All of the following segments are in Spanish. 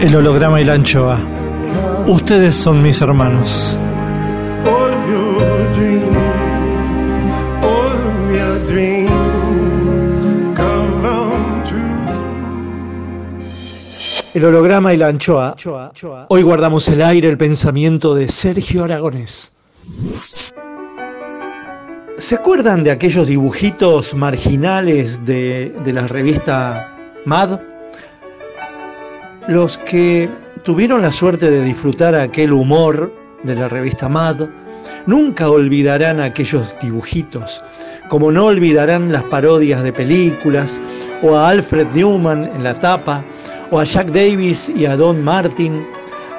El holograma y la anchoa. Ustedes son mis hermanos. El holograma y la anchoa. Hoy guardamos el aire, el pensamiento de Sergio Aragonés. ¿Se acuerdan de aquellos dibujitos marginales de, de la revista Mad? Los que tuvieron la suerte de disfrutar aquel humor de la revista Mad nunca olvidarán aquellos dibujitos, como no olvidarán las parodias de películas, o a Alfred Newman en la tapa, o a Jack Davis y a Don Martin,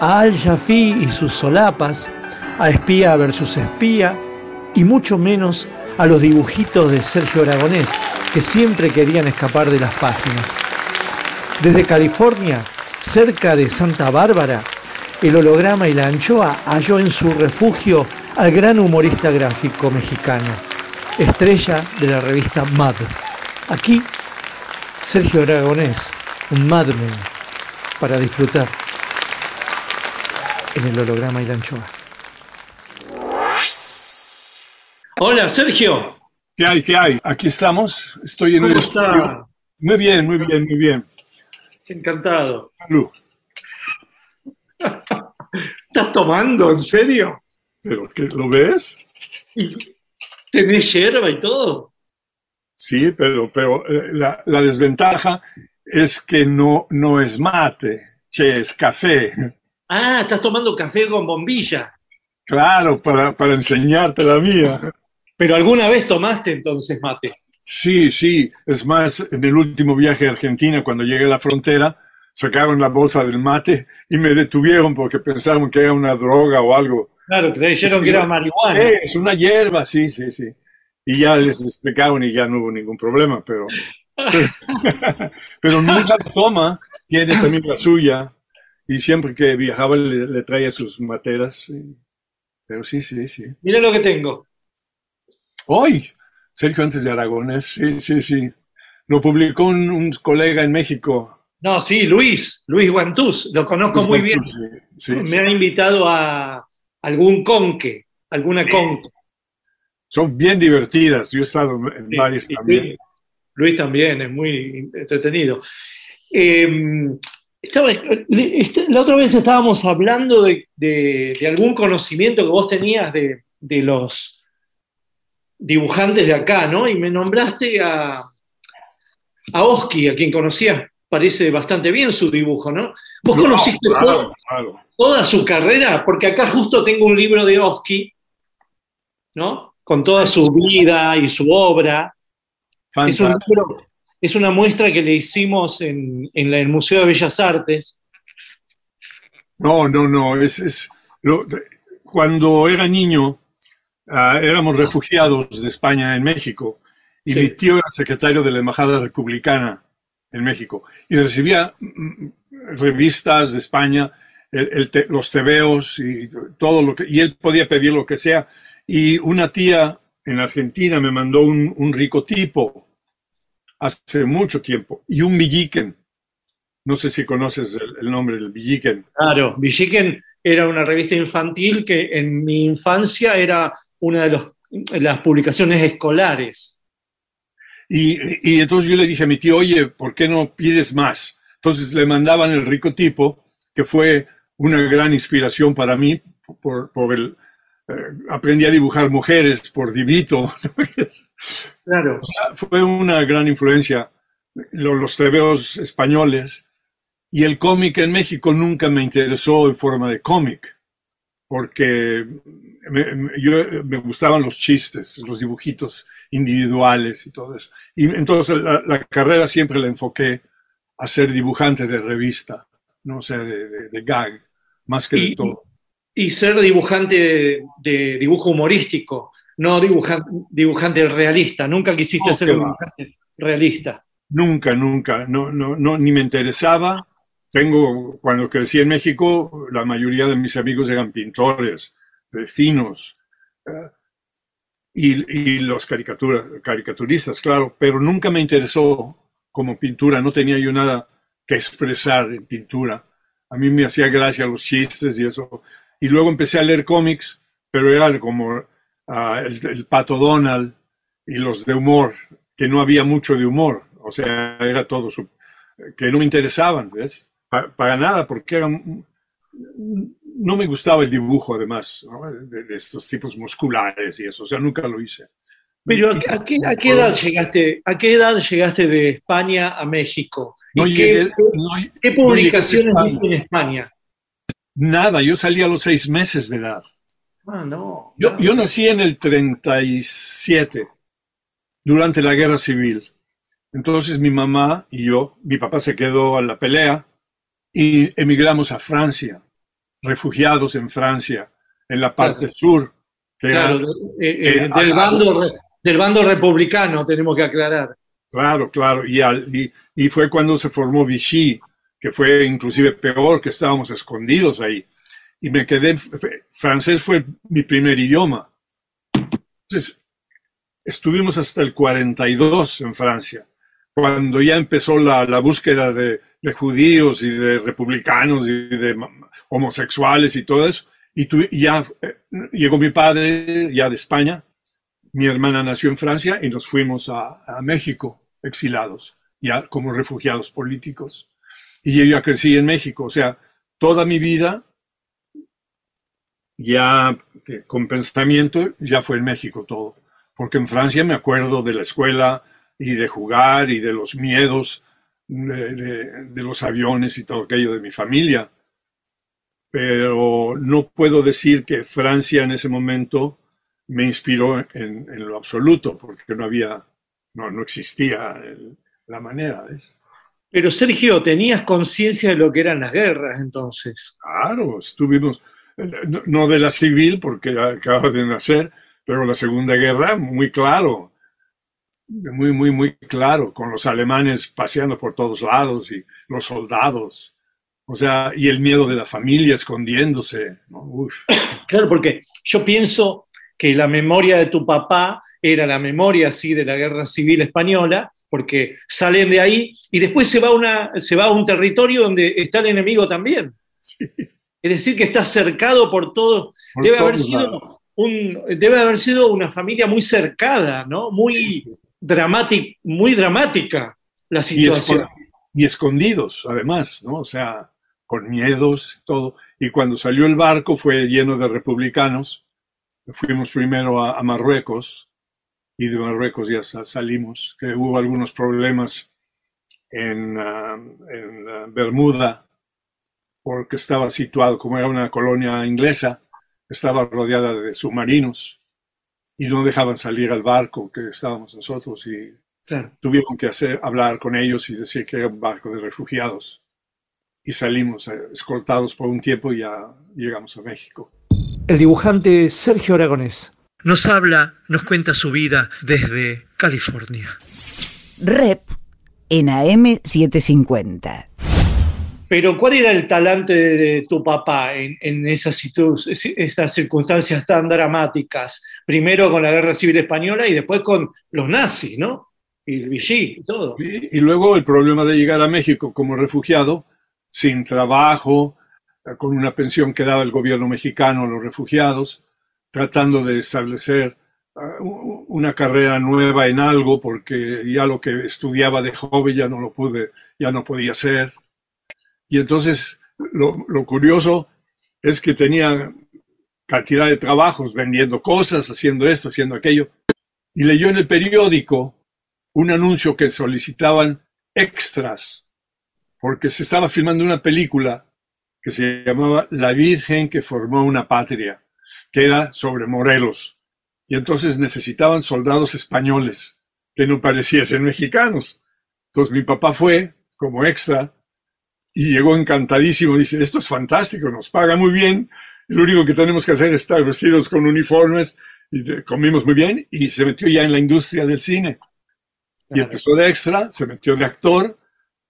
a Al Jaffee y sus solapas, a Espía versus Espía, y mucho menos a los dibujitos de Sergio Aragonés, que siempre querían escapar de las páginas. Desde California, cerca de Santa Bárbara, el holograma y la anchoa halló en su refugio al gran humorista gráfico mexicano, estrella de la revista Mad. Aquí, Sergio Aragonés, un madman, para disfrutar en el holograma y la anchoa. Hola, Sergio. ¿Qué hay? ¿Qué hay? Aquí estamos. Estoy en el ¿Cómo estudio. está? Muy bien, muy bien, muy bien. Encantado. Salud. ¿Estás tomando? ¿En serio? ¿Pero qué, lo ves? ¿Y ¿Tenés hierba y todo? Sí, pero, pero eh, la, la desventaja es que no, no es mate, che, es café. Ah, estás tomando café con bombilla. Claro, para, para enseñarte la mía. Pero alguna vez tomaste entonces mate. Sí, sí. Es más, en el último viaje a Argentina, cuando llegué a la frontera, sacaron la bolsa del mate y me detuvieron porque pensaban que era una droga o algo. Claro, dijeron que era marihuana. Es una hierba, sí, sí, sí. Y ya les explicaron y ya no hubo ningún problema, pero, pues, pero nunca toma, tiene también la suya, y siempre que viajaba le, le traía sus materas. Pero sí, sí, sí. Mira lo que tengo. Hoy, Sergio antes de Aragones, sí, sí, sí. Lo publicó un, un colega en México. No, sí, Luis, Luis Guantús, lo conozco muy bien. Sí, sí, Me sí. ha invitado a algún conque, alguna conque. Son bien divertidas. Yo he estado en varias también. Luis, también es muy entretenido. Eh, estaba- este- la otra vez estábamos hablando de, de- de algún conocimiento que vos tenías de, de los dibujantes de acá, ¿no? Y me nombraste a, a Oski, a quien conocías, parece bastante bien su dibujo, ¿no? ¿Vos No, conociste claro, todo- claro. toda su carrera? Porque acá justo tengo un libro de Oski, ¿no? Con toda su vida y su obra. Es, un Fantástico. libro- es una muestra que le hicimos en, en el Museo de Bellas Artes. No, no, no. Es, es lo- cuando era niño, ah, éramos refugiados de España en México y Sí. mi tío era secretario de la Embajada Republicana en México y recibía mm, revistas de España, el- el te- los tebeos y todo lo que, y él podía pedir lo que sea. Y una tía en Argentina me mandó un, un rico tipo hace mucho tiempo y un villiquen. No sé si conoces el, el nombre del villiquen. Claro, Villiquen era una revista infantil que en mi infancia era una de los- las publicaciones escolares. Y, y entonces yo le dije a mi tío, oye, ¿por qué no pides más? Entonces le mandaban el rico tipo, que fue una gran inspiración para mí, por, por el, eh, aprendí a dibujar mujeres por Divito. Claro. fue una gran influencia, lo- los tebeos españoles. Y el cómic en México nunca me interesó en forma de cómic, porque me, me- yo, me gustaban los chistes, los dibujitos individuales y todo eso. Y entonces la, la carrera siempre la enfoqué a ser dibujante de revista, no sé, de, de- de gag, más que de Y- todo. Y ser dibujante de, de dibujo humorístico, no dibuja- dibujante realista. Nunca quisiste No, ser dibujante realista. Nunca, nunca, no, no, no, ni me interesaba. Tengo, cuando crecí en México, la mayoría de mis amigos eran pintores, vecinos, eh, y, los caricatura, caricaturistas, claro, pero nunca me interesó como pintura, no tenía yo nada que expresar en pintura. A mí me hacía gracia los chistes y eso. Y luego empecé a leer cómics, pero era como ah, el, Pato Donald y los de humor, que no había mucho de humor. O sea, era todo su- que no me interesaban, ¿ves? Pa- para nada, porque eran, no me gustaba el dibujo, además, ¿no? de, de estos tipos musculares y eso. O sea, nunca lo hice. Pero ¿a, a qué, a qué edad llegaste? ¿A qué edad llegaste de España a México? ¿Y No qué, llegué- qué- no- no publicaciones viste en España? Nada, yo salí a los seis meses de edad. Ah, no. Yo, yo nací en el 37, durante la guerra civil. Entonces mi mamá y yo, mi papá se quedó a la pelea y emigramos a Francia, refugiados en Francia, en la parte Claro. sur, que Claro, eh, eh, eh, del, bando, del bando republicano, tenemos que aclarar. Claro, claro. Y, al- y, y fue cuando se formó Vichy, que fue inclusive peor, que estábamos escondidos ahí. Y me quedé, francés fue mi primer idioma. Entonces, estuvimos hasta el 42 en Francia, cuando ya empezó la, la búsqueda de, de judíos y de republicanos y de homosexuales y todo eso. Y, ya eh, llegó mi padre, ya de España, mi hermana nació en Francia y nos fuimos a, México exilados, ya como refugiados políticos. Y yo ya crecí en México, o sea, toda mi vida, ya que con pensamiento, ya fue en México todo. Porque en Francia me acuerdo de la escuela y de jugar y de los miedos de los aviones y todo aquello de mi familia. Pero no puedo decir que Francia en ese momento me inspiró en, en lo absoluto, porque no había, no, no existía el- la manera. ¿ves? Pero Sergio, ¿tenías conciencia de lo que eran las guerras entonces? Claro, estuvimos, no, no de la civil, porque acaba de nacer, pero la Segunda Guerra, muy claro, muy, muy, muy claro, con los alemanes paseando por todos lados y los soldados. O sea, y el miedo de la familia escondiéndose. ¿no? Uf. Claro, porque yo pienso que la memoria de tu papá era la memoria así de la guerra civil española, porque salen de ahí y después se va, a una, se va a un territorio donde está el enemigo también. Sí, Es decir, que está cercado por todo. por Debe haber, sido un, debe haber sido una familia muy cercada, ¿no? Muy, dramática, muy dramática la situación. y escondidos, además, ¿no? O sea, con miedos, todo. Y cuando salió el barco fue lleno de republicanos. Fuimos primero a, a Marruecos y de Marruecos ya sa- salimos, que hubo algunos problemas en, ah, en ah, Bermuda, porque estaba situado, como era una colonia inglesa, estaba rodeada de submarinos y no dejaban salir al barco que estábamos nosotros y Claro. tuvieron que hacer, hablar con ellos y decir que era un barco de refugiados. Y salimos escoltados por un tiempo y ya llegamos a México. El dibujante Sergio Aragonés nos habla, nos cuenta su vida desde California. Rep en AM750. Pero ¿cuál era el talante de, de tu papá en, en esas, situ- esas circunstancias tan dramáticas? Primero con la Guerra Civil Española y después con los nazis, ¿no? Y el Vichy y todo. Y, y luego el problema de llegar a México como refugiado, sin trabajo, eh, con una pensión que daba el gobierno mexicano a los refugiados, tratando de establecer ah, una carrera nueva en algo, porque ya lo que estudiaba de joven ya no lo pude, ya no podía hacer. Y entonces lo, lo curioso es que tenía cantidad de trabajos vendiendo cosas, haciendo esto, haciendo aquello. Y leyó en el periódico un anuncio que solicitaban extras, porque se estaba filmando una película que se llamaba La Virgen que formó una patria, que era sobre Morelos. Y entonces necesitaban soldados españoles que no pareciesen mexicanos. Entonces mi papá fue como extra y llegó encantadísimo. Dice, esto es fantástico, nos paga muy bien. Lo único que tenemos que hacer es estar vestidos con uniformes y comimos muy bien y se metió ya en la industria del cine. Y empezó de extra, se metió de actor,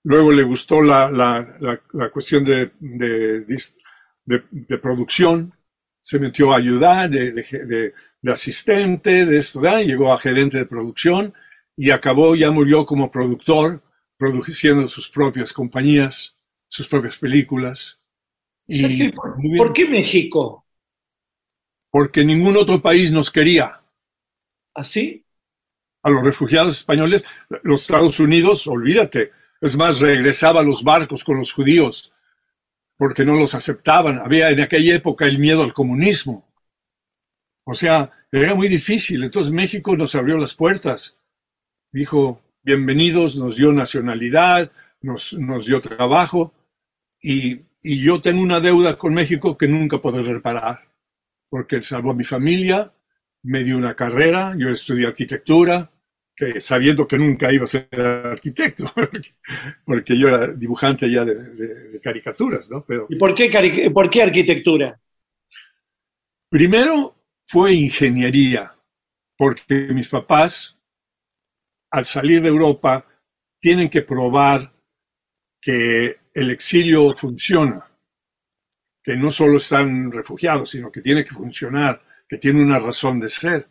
luego le gustó la, la, la, la cuestión de, de, de- de producción, se metió a ayudar de, de, de- de asistente, de esto, de ahí, llegó a gerente de producción y acabó, ya murió como productor, produciendo sus propias compañías, sus propias películas. Y Sergio, ¿por- ¿por qué México? porque ningún otro país nos quería. ¿Así? a los refugiados españoles, los Estados Unidos, olvídate. Es más, regresaba a los barcos con los judíos porque no los aceptaban. Había en aquella época el miedo al comunismo. O sea, era muy difícil. Entonces México nos abrió las puertas. Dijo, bienvenidos, nos dio nacionalidad, nos, dio trabajo. Y, y yo tengo una deuda con México que nunca podré reparar. Porque salvó a mi familia, me dio una carrera, yo estudié arquitectura, que sabiendo que nunca iba a ser arquitecto, porque yo era dibujante ya de, de- de caricaturas, ¿no? Pero ¿Y por qué, cari- por qué arquitectura? primero fue ingeniería, porque mis papás, al salir de Europa, tienen que probar que el exilio funciona, que no solo están refugiados, sino que tiene que funcionar, que tiene una razón de ser.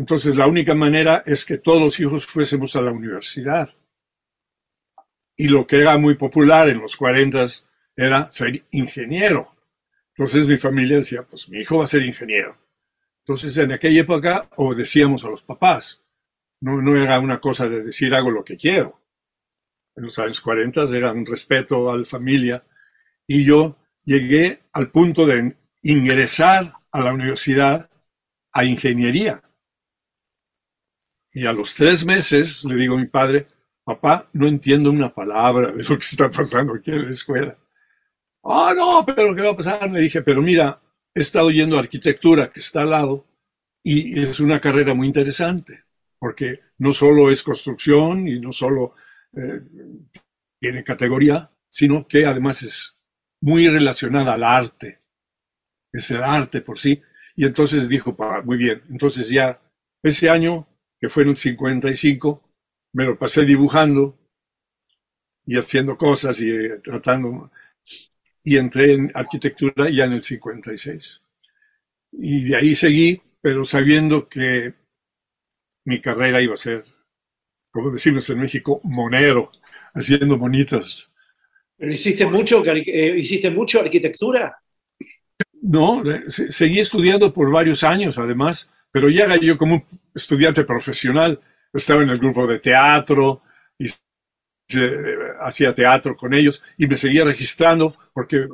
Entonces, la única manera es que todos los hijos fuésemos a la universidad. Y lo que era muy popular en los 40 era ser ingeniero. Entonces mi familia decía, pues mi hijo va a ser ingeniero. Entonces en aquella época obedecíamos a los papás. No, no era una cosa de decir hago lo que quiero. En los años 40 era un respeto a la familia. Y yo llegué al punto de ingresar a la universidad a ingeniería. Y a los tres meses le digo a mi padre, papá, no entiendo una palabra de lo que está pasando aquí en la escuela. Ah, no, pero ¿qué va a pasar? Le dije, pero mira, he estado yendo a arquitectura, que está al lado, y es una carrera muy interesante, porque no solo es construcción y no solo eh, tiene categoría, sino que además es muy relacionada al arte. Es el arte por sí. Y entonces dijo, "Pa, muy bien, entonces ya ese año, que fue en el 55, me lo pasé dibujando y haciendo cosas y eh, tratando y entré en arquitectura ya en el 56. Y de ahí seguí, pero sabiendo que mi carrera iba a ser, como decimos en México, monero, haciendo bonitas. ¿Pero hiciste mucho, eh, hiciste mucho arquitectura? No, eh, se- seguí estudiando por varios años, además, pero ya era yo como un estudiante profesional. Estaba en el grupo de teatro y eh, hacía teatro con ellos y me seguía registrando porque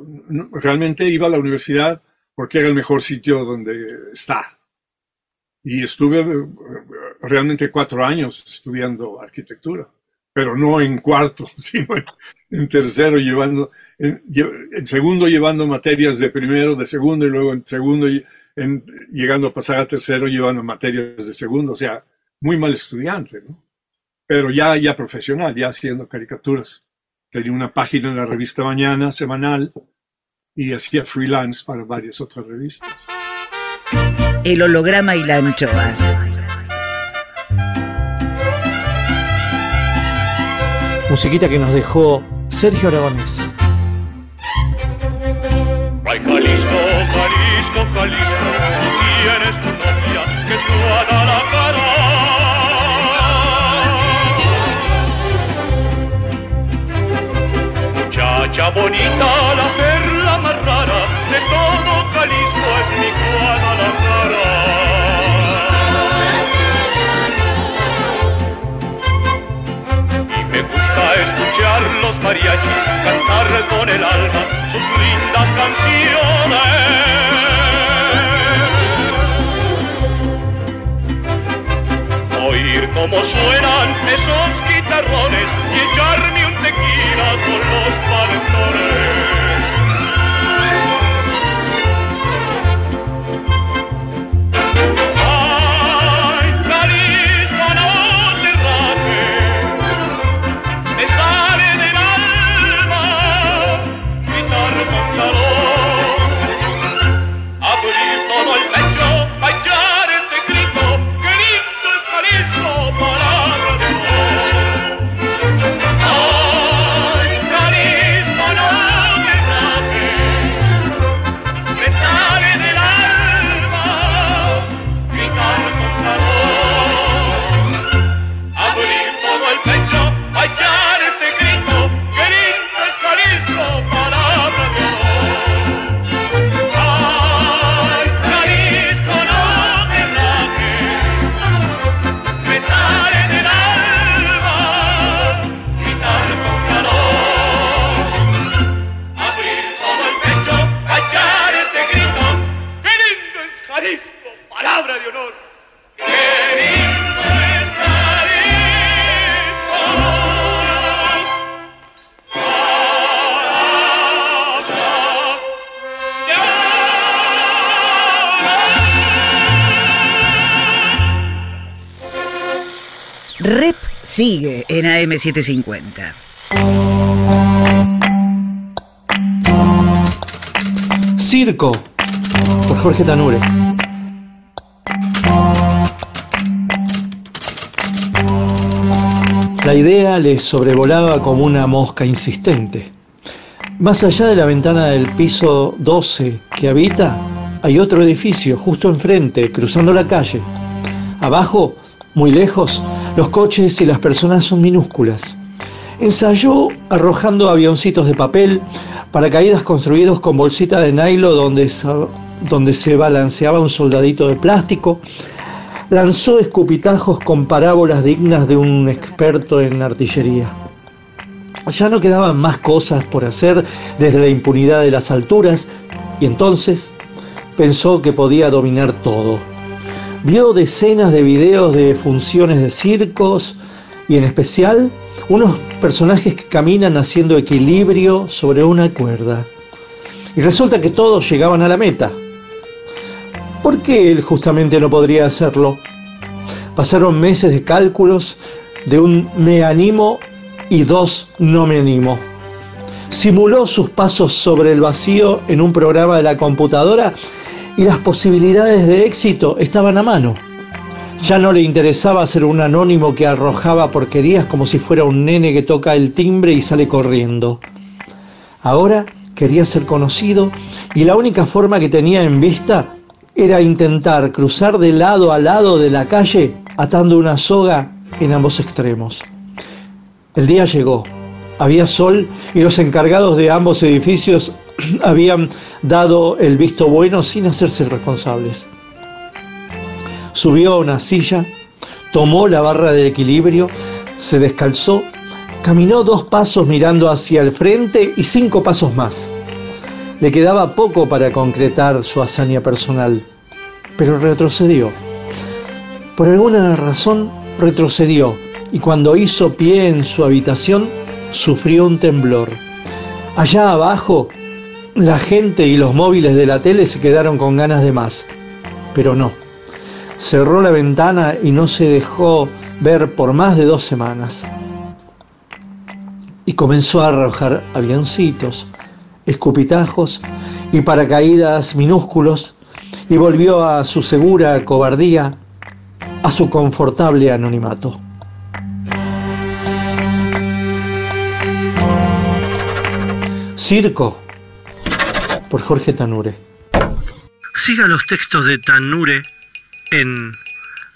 realmente iba a la universidad porque era el mejor sitio donde estar. Y estuve eh, realmente cuatro años estudiando arquitectura, pero no en cuarto, sino en, tercero, llevando, en, en segundo llevando materias de primero, de segundo, y luego en segundo, en, llegando a pasar a tercero, llevando materias de segundo, o sea, muy mal estudiante, ¿no? Pero ya, ya profesional, ya haciendo caricaturas. Tenía una página en la revista Mañana, semanal, y hacía freelance para varias otras revistas. El holograma y la anchoa. Musiquita que nos dejó Sergio Aragonés. Ay, Jalisco, Jalisco, Jalisco, Muchacha bonita, la perla más de todo Jalisco es mi Juana la cara. Y me gusta escuchar los mariachis cantar con el alma sus lindas canciones. Oír cómo suenan esos guitarrones y echarme un tequila con los pantalones. Sigue en AM750. Circo, por Jorge Tanure. La idea le sobrevolaba como una mosca insistente. Más allá de la ventana del piso 12 que habita, hay otro edificio justo enfrente, cruzando la calle. Abajo, muy lejos, los coches y las personas son minúsculas. Ensayó arrojando avioncitos de papel, paracaídas construidos con bolsita de nylon donde, se balanceaba un soldadito de plástico, lanzó escupitajos con parábolas dignas de un experto en artillería. Ya no quedaban más cosas por hacer desde la impunidad de las alturas y entonces pensó que podía dominar todo. Vio decenas de videos de funciones de circos y en especial unos personajes que caminan haciendo equilibrio sobre una cuerda. Y resulta que todos llegaban a la meta. ¿Por qué él justamente no podría hacerlo? Pasaron meses de cálculos de un me animo y dos no me animo. Simuló sus pasos sobre el vacío en un programa de la computadora y las posibilidades de éxito estaban a mano. Ya no le interesaba ser un anónimo que arrojaba porquerías como si fuera un nene que toca el timbre y sale corriendo. Ahora quería ser conocido y la única forma que tenía en vista era intentar cruzar de lado a lado de la calle atando una soga en ambos extremos. El día llegó. Había sol y los encargados de ambos edificios habían dado el visto bueno sin hacerse responsables. Subió a una silla, tomó la barra de equilibrio, se descalzó, caminó dos pasos mirando hacia el frente y cinco pasos más. Le quedaba poco para concretar su hazaña personal, pero retrocedió. Por alguna razón retrocedió y cuando hizo pie en su habitación sufrió un temblor. Allá abajo, la gente y los móviles de la tele se quedaron con ganas de más, pero no. Cerró la ventana y no se dejó ver por más de dos semanas. Y comenzó a arrojar avioncitos, escupitajos y paracaídas minúsculos y volvió a su segura cobardía, a su confortable anonimato. Circo, por Jorge Tanure. Siga los textos de Tanure en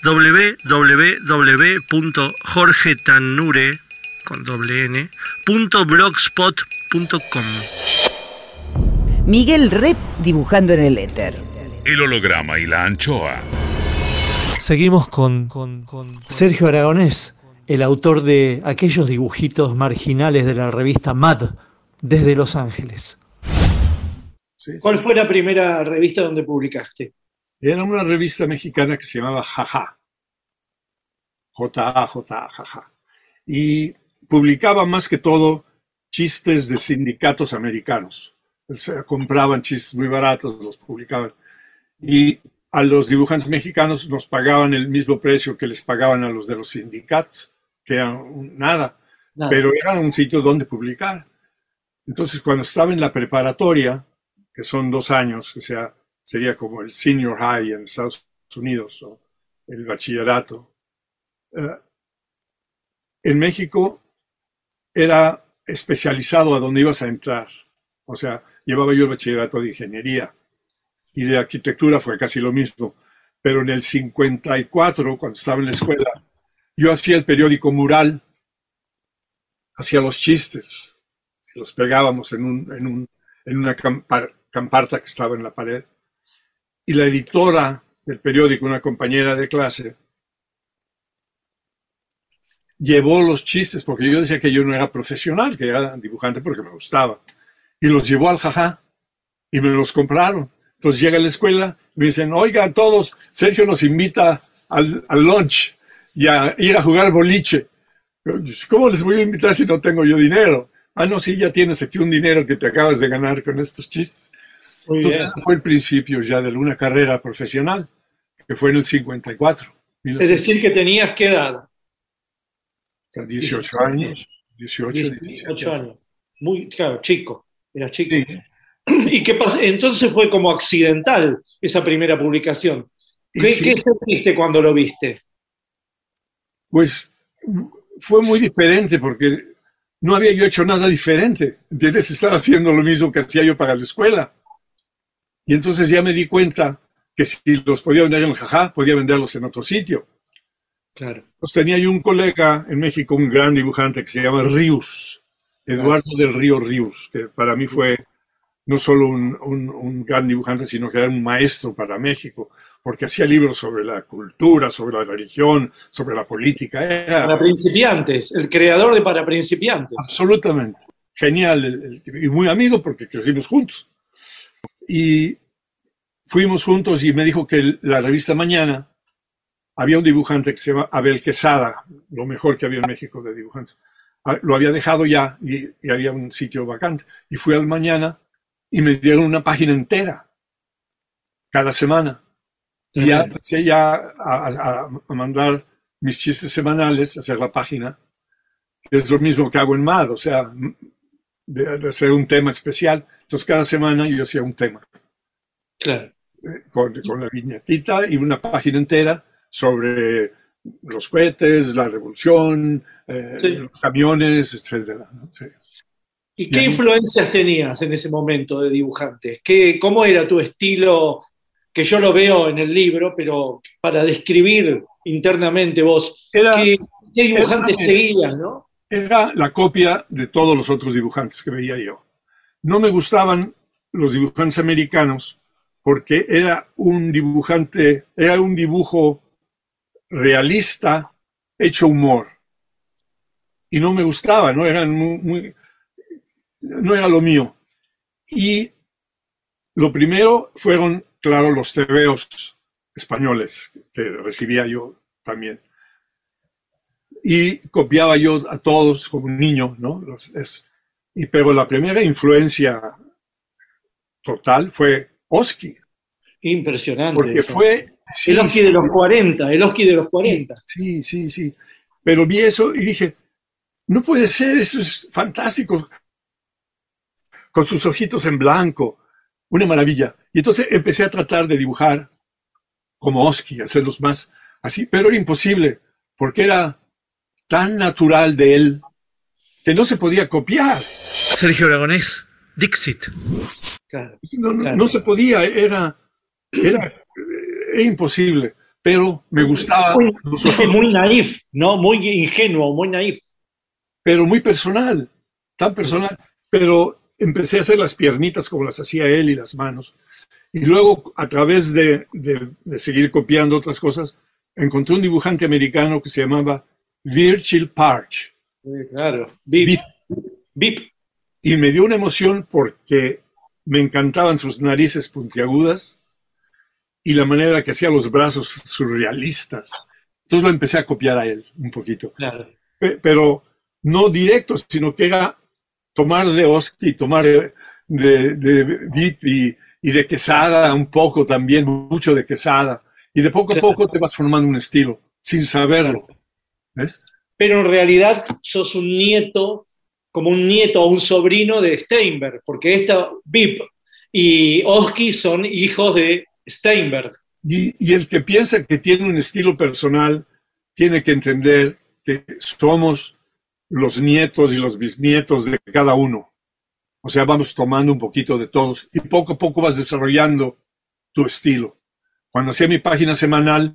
www.jorgetanure con doble n, punto blogspot.com. Miguel Rep dibujando en el éter. El holograma y la anchoa. Seguimos con, con- con Sergio Aragonés, el autor de aquellos dibujitos marginales de la revista Mad desde Los Ángeles. Sí, sí. ¿Cuál fue la primera revista donde publicaste? Era una revista mexicana que se llamaba Jaja. J-A, J-A, Jaja. Y publicaba más que todo chistes de sindicatos americanos. O sea, compraban chistes muy baratos, los publicaban. Y a los dibujantes mexicanos nos pagaban el mismo precio que les pagaban a los de los sindicatos, que era un- nada. Nada. pero era un sitio donde publicar. Entonces, cuando estaba en la preparatoria, que son dos años, o sea, sería como el senior high en Estados Unidos o el bachillerato, eh, en México era especializado a donde ibas a entrar. O sea, llevaba yo el bachillerato de ingeniería y de arquitectura fue casi lo mismo. Pero en el 54, cuando estaba en la escuela, yo hacía el periódico Mural, hacía los chistes, los pegábamos en, un, en, un, en una camparta que estaba en la pared. Y la editora del periódico, una compañera de clase, llevó los chistes, porque yo decía que yo no era profesional, que era dibujante porque me gustaba. Y los llevó al jajá y me los compraron. Entonces llega a la escuela me dicen, oigan todos, Sergio nos invita al, al lunch y a ir a jugar boliche. ¿Cómo les voy a invitar si no tengo yo dinero? Ah, no, sí, ya tienes aquí un dinero que te acabas de ganar con estos chistes. Muy Entonces, bien. fue el principio ya de una carrera profesional, que fue en el 54. Es decir, que tenías qué edad? O sea, 18 años. 18, 18 17. años. Muy, claro, chico. Era chico. Sí. ¿Y qué? Entonces fue como accidental esa primera publicación. ¿Qué, sí, qué sentiste cuando lo viste? Pues fue muy diferente porque no había yo hecho nada diferente. ¿Entiendes? Estaba haciendo lo mismo que hacía yo para la escuela. Y entonces ya me di cuenta que si los podía vender en el jajá, podía venderlos en otro sitio. Claro. Pues tenía yo un colega en México, un gran dibujante que se llama Rius, Eduardo del Río Rius, que para mí fue no solo un, un- un gran dibujante, sino que era un maestro para México, porque hacía libros sobre la cultura, sobre la religión, sobre la política. Era Para principiantes, el creador de Para principiantes. absolutamente genial el- el- y muy amigo porque crecimos juntos. Y fuimos juntos y me dijo que el- la revista Mañana había un dibujante que se llama Abel Quesada, lo mejor que había en México de dibujantes. Ah, Lo había dejado ya y, y había un sitio vacante. Y fui al Mañana y me dieron una página entera cada semana. Y ya empecé ya a, a- a mandar mis chistes semanales, hacer la página. Es lo mismo que hago en MAD, o sea, de, de hacer un tema especial. Entonces cada semana yo hacía un tema Claro. eh, con, con la viñetita y una página entera sobre los cohetes, la revolución, eh, Sí. los camiones, etcétera. ¿no? Sí. ¿Y qué influencias tenías en ese momento de dibujante? ¿Qué, ¿Cómo era tu estilo? Que yo lo veo en el libro, pero para describir internamente vos, Era- ¿qué, qué dibujantes era- seguías, no? Era la copia de todos los otros dibujantes que veía yo. No me gustaban los dibujantes americanos porque era un dibujante, era un dibujo realista hecho humor. Y no me gustaba, no eran muy, muy- no era lo mío. Y lo primero fueron, claro, los tebeos españoles que recibía yo también. Y copiaba yo a todos como un niño, ¿no? Los- es- y, pero la primera influencia total fue Oski, Impresionante. porque eso. fue... sí, el Oski sí, de los 40, el Oski de los 40. Sí, sí, sí. Pero vi eso y dije, no puede ser, eso es fantástico. Con sus ojitos en blanco, una maravilla. Y entonces empecé a tratar de dibujar como Oski, hacerlos más así, pero era imposible, porque era tan natural de él que no se podía copiar. Sergio Aragonés Dixit. Claro. No, no- Claro. no se podía, era, era, era imposible, pero me gustaba, Muy, nosotros- muy naif, ¿no? Muy ingenuo, muy naif. pero muy personal, tan personal, pero empecé a hacer las piernitas como las hacía él y las manos. Y luego, a través de, de- de seguir copiando otras cosas, encontré un dibujante americano que se llamaba Virgil Parch. Sí, claro. Bip. Bip. Bip. Y me dio una emoción porque me encantaban sus narices puntiagudas y la manera que hacía los brazos surrealistas. Entonces lo empecé a copiar a él un poquito. Claro. Pe- pero no directo, sino que era tomar de Oski, tomar de, de, de Deep y, y de Quesada un poco también, mucho de Quesada. Y de poco a poco te vas formando un estilo, sin saberlo. ¿Ves? Pero en realidad sos un nieto, como un nieto o un sobrino de Steinberg, porque esta Bip y Oski son hijos de Steinberg. Y, y el que piensa que tiene un estilo personal, tiene que entender que somos los nietos y los bisnietos de cada uno. O sea, vamos tomando un poquito de todos y poco a poco vas desarrollando tu estilo. Cuando hacía mi página semanal,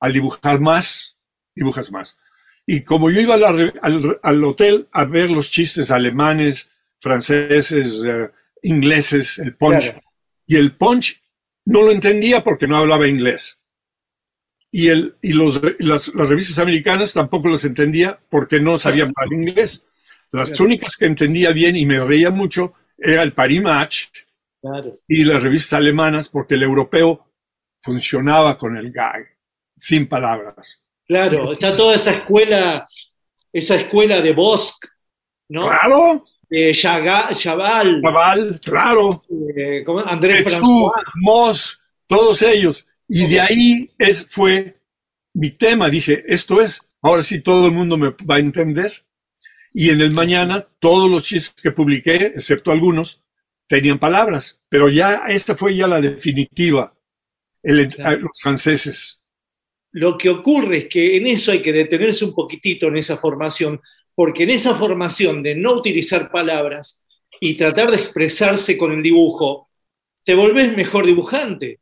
al dibujar más, dibujas más. Y como yo iba a la re- al, al hotel a ver los chistes alemanes, franceses, eh, ingleses, el punch, Claro. y el punch no lo entendía porque no hablaba inglés. Y, el, y los, las, las revistas americanas tampoco las entendía porque no sabían hablar inglés. Las Claro. únicas que entendía bien y me reía mucho era el Paris Match Claro. y las revistas alemanas porque el europeo funcionaba con el gag, sin palabras. Claro, está toda esa escuela, esa escuela de Bosch, ¿no? Claro, De Chaval, Chaval, claro. eh. Andrés François. Moss, todos ellos. Y de ahí es, fue mi tema. Dije, esto es, ahora sí todo el mundo me va a entender. Y en el mañana, todos los chistes que publiqué, excepto algunos, tenían palabras. Pero ya, esta fue ya la definitiva. El- Claro. Los franceses. Lo que ocurre es que en eso hay que detenerse un poquitito en esa formación, porque en esa formación de no utilizar palabras y tratar de expresarse con el dibujo, te volvés mejor dibujante,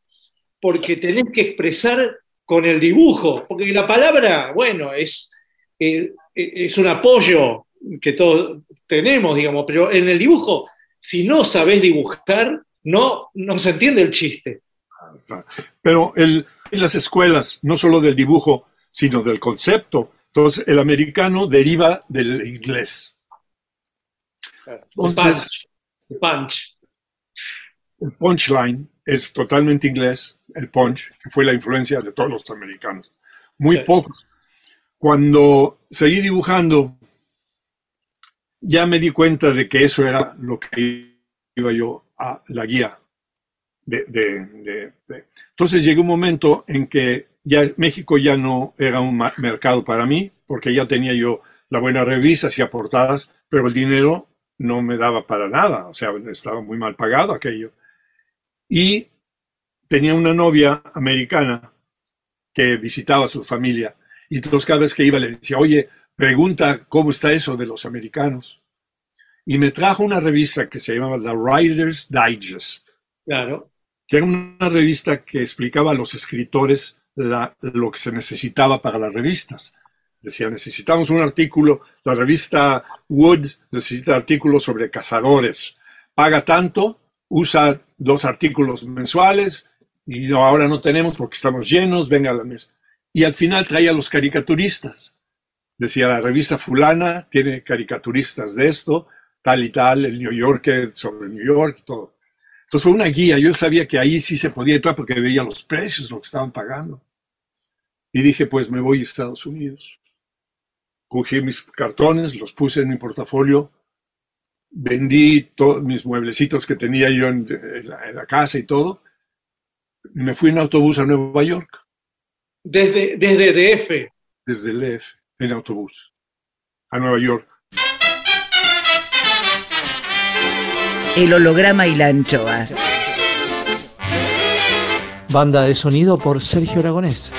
porque tenés que expresar con el dibujo, porque la palabra, bueno, es, eh, es un apoyo que todos tenemos, digamos, pero en el dibujo, si no sabés dibujar, no, no se entiende el chiste. Pero el, en las escuelas, no solo del dibujo, sino del concepto. Entonces, el americano deriva del inglés. Entonces, punch. punch. El punchline es totalmente inglés, el punch, que fue la influencia de todos los americanos. Muy Sí. pocos. Cuando seguí dibujando, ya me di cuenta de que eso era lo que iba yo a la guía. De, de- de- de- Entonces llegó un momento en que ya México ya no era un mercado para mí, porque ya tenía yo la buena revista, hacía portadas, pero el dinero no me daba para nada, o sea, estaba muy mal pagado aquello. Y tenía una novia americana que visitaba a su familia. Y entonces cada vez que iba le decía, oye, pregunta cómo está eso de los americanos. Y me trajo una revista que se llamaba The Writer's Digest, Claro. que era una revista que explicaba a los escritores la- lo que se necesitaba para las revistas. Decía, necesitamos un artículo, la revista Wood necesita artículos sobre cazadores. Paga tanto, usa dos artículos mensuales y no, ahora no tenemos porque estamos llenos, venga a la mesa. Y al final traía a los caricaturistas. Decía, la revista fulana tiene caricaturistas de esto, tal y tal, el New Yorker sobre New York, todo. Entonces fue una guía, yo sabía que ahí sí se podía entrar porque veía los precios, lo que estaban pagando. Y dije, pues me voy a Estados Unidos. Cogí mis cartones, los puse en mi portafolio, vendí todos mis mueblecitos que tenía yo en, la, casa y todo, me fui en autobús a Nueva York, Desde, desde DF. desde el EF, en autobús, a Nueva York. El holograma y la anchoa. Banda de sonido por Sergio Aragonés.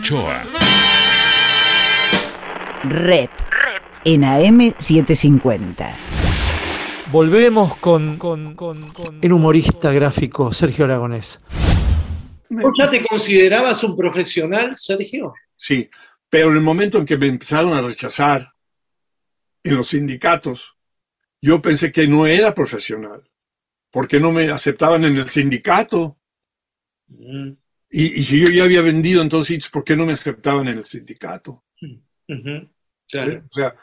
Anchoa. Rep. En AM750. Volvemos con, con- con- con el humorista gráfico Sergio Aragonés. ¿Vos ya te considerabas un profesional, Sergio? Sí, pero en el momento en que me empezaron a rechazar en los sindicatos, yo pensé que no era profesional, porque no me aceptaban en el sindicato. Mm, Y, y si yo ya había vendido en todos sitios, ¿por qué no me aceptaban en el sindicato? ujú, Claro. ¿Ves? O sea,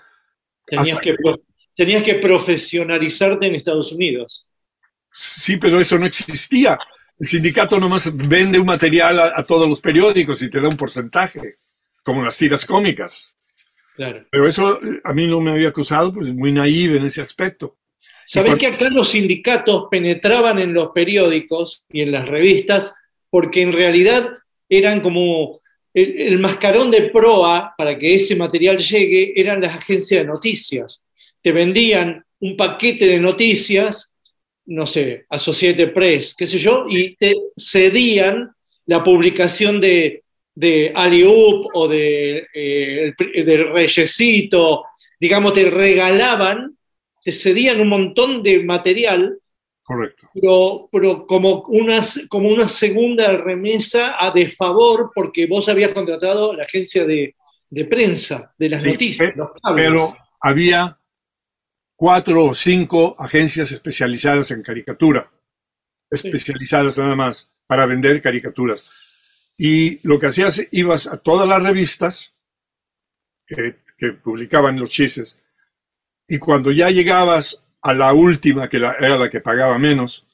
Tenías que, pro- tenías que profesionalizarte en Estados Unidos. sí, pero eso no existía. El sindicato nomás vende un material a, a todos los periódicos y te da un porcentaje, como las tiras cómicas. Claro. Pero eso eh, a mí no me había acusado, pues muy naive en ese aspecto. ¿Sabés cuando- que acá los sindicatos penetraban en los periódicos y en las revistas porque en realidad eran como el, mascarón de proa para que ese material llegue, eran las agencias de noticias. Te vendían un paquete de noticias, no sé, Associated Press, qué sé yo, y te cedían la publicación de, de Aliup o de, eh, Reyesito, digamos, te regalaban te cedían un montón de material, Correcto. pero, pero como, una, como una segunda remesa a de favor porque vos habías contratado la agencia de, de prensa, de las Sí, noticias, pe- los cables. Pero había cuatro o cinco agencias especializadas en caricatura, especializadas nada más para vender caricaturas. Y lo que hacías, ibas a todas las revistas que, que publicaban los chistes, y cuando ya llegabas a la última, que la- era la que pagaba menos,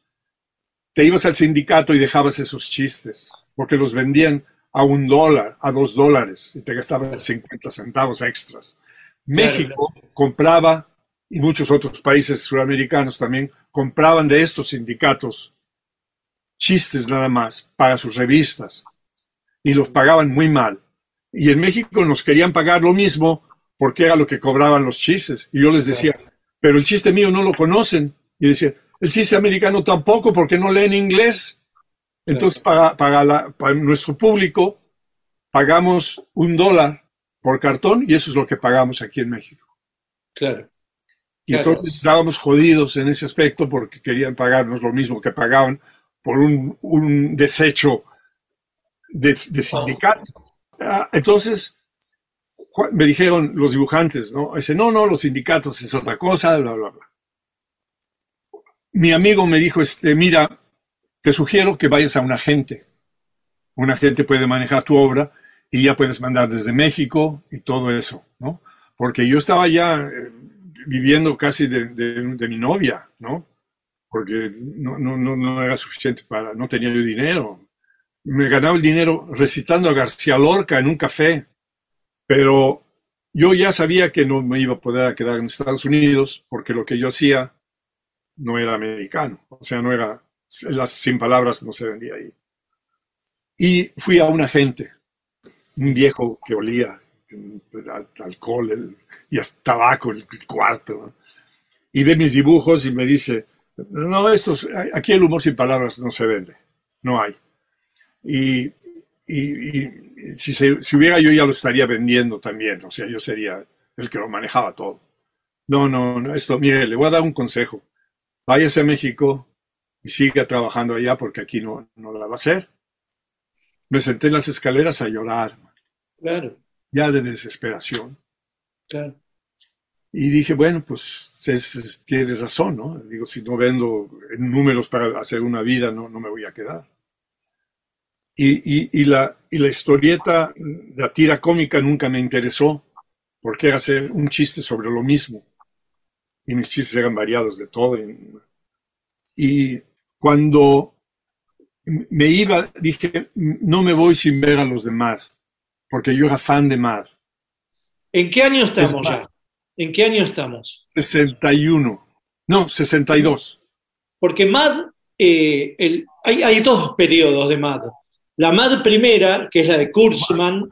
te ibas al sindicato y dejabas esos chistes, porque los vendían a un dólar, a dos dólares, y te gastaban 50 centavos extras. México compraba, y muchos otros países suramericanos también, compraban de estos sindicatos chistes nada más para sus revistas, y los pagaban muy mal. Y en México nos querían pagar lo mismo porque era lo que cobraban los chistes. Y yo les decía, pero el chiste mío no lo conocen. Y decía, el chiste americano tampoco porque no leen inglés. Entonces, para, para, la- para nuestro público, pagamos un dólar por cartón y eso es lo que pagamos aquí en México. Claro. Y Claro. entonces estábamos jodidos en ese aspecto porque querían pagarnos lo mismo que pagaban por un, un desecho de, de sindicato. Ah, entonces, me dijeron los dibujantes, ¿no? Dice, no, no, los sindicatos es otra cosa, bla, bla, bla. Mi amigo me dijo, este, mira, te sugiero que vayas a un agente. Un agente puede manejar tu obra y ya puedes mandar desde México y todo eso, ¿no? Porque yo estaba ya eh, viviendo casi de, de- mi novia, ¿no? Porque no, no, no era suficiente para, no tenía yo dinero. Me ganaba el dinero recitando a García Lorca en un café, pero yo ya sabía que no me iba a poder quedar en Estados Unidos porque lo que yo hacía no era americano, o sea, no era, las sin palabras no se vendía ahí. Y fui a un agente, un viejo que olía alcohol el- y hasta tabaco el cuarto, y ve mis dibujos y me dice, no, estos, aquí el humor sin palabras no se vende, no hay. Y- y si, se- si hubiera yo ya lo estaría vendiendo también, o sea, yo sería el que lo manejaba todo. No, no, no, esto, mire, le voy a dar un consejo. Váyase a México y siga trabajando allá porque aquí no, no la va a hacer. Me senté en las escaleras a llorar, Claro, ya de desesperación. claro. Y dije, bueno, pues es- es- tiene razón, ¿no? Digo, si no vendo en números para hacer una vida, no, no me voy a quedar. Y, y- y la, y la historieta, la tira cómica nunca me interesó, porque era hacer un chiste sobre lo mismo. Y mis chistes eran variados de todo. Y, cuando me iba, dije, no me voy sin ver a los de Mad, porque yo era fan de Mad. ¿En qué año estamos Es ya? ¿En qué año estamos? 61. No, 62. Porque MAD, eh, el- hay, hay dos periodos de MAD. La MAD primera, que es la de Kurtzman,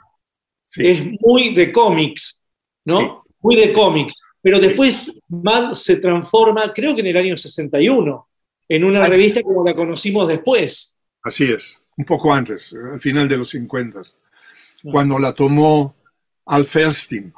Sí. es muy de cómics, ¿no? Muy de cómics. Pero después MAD se transforma, creo que en el año 61, en una Ay. revista como la conocimos después. Así es. un poco antes, al final de los 50, cuando la tomó Al Ferstin.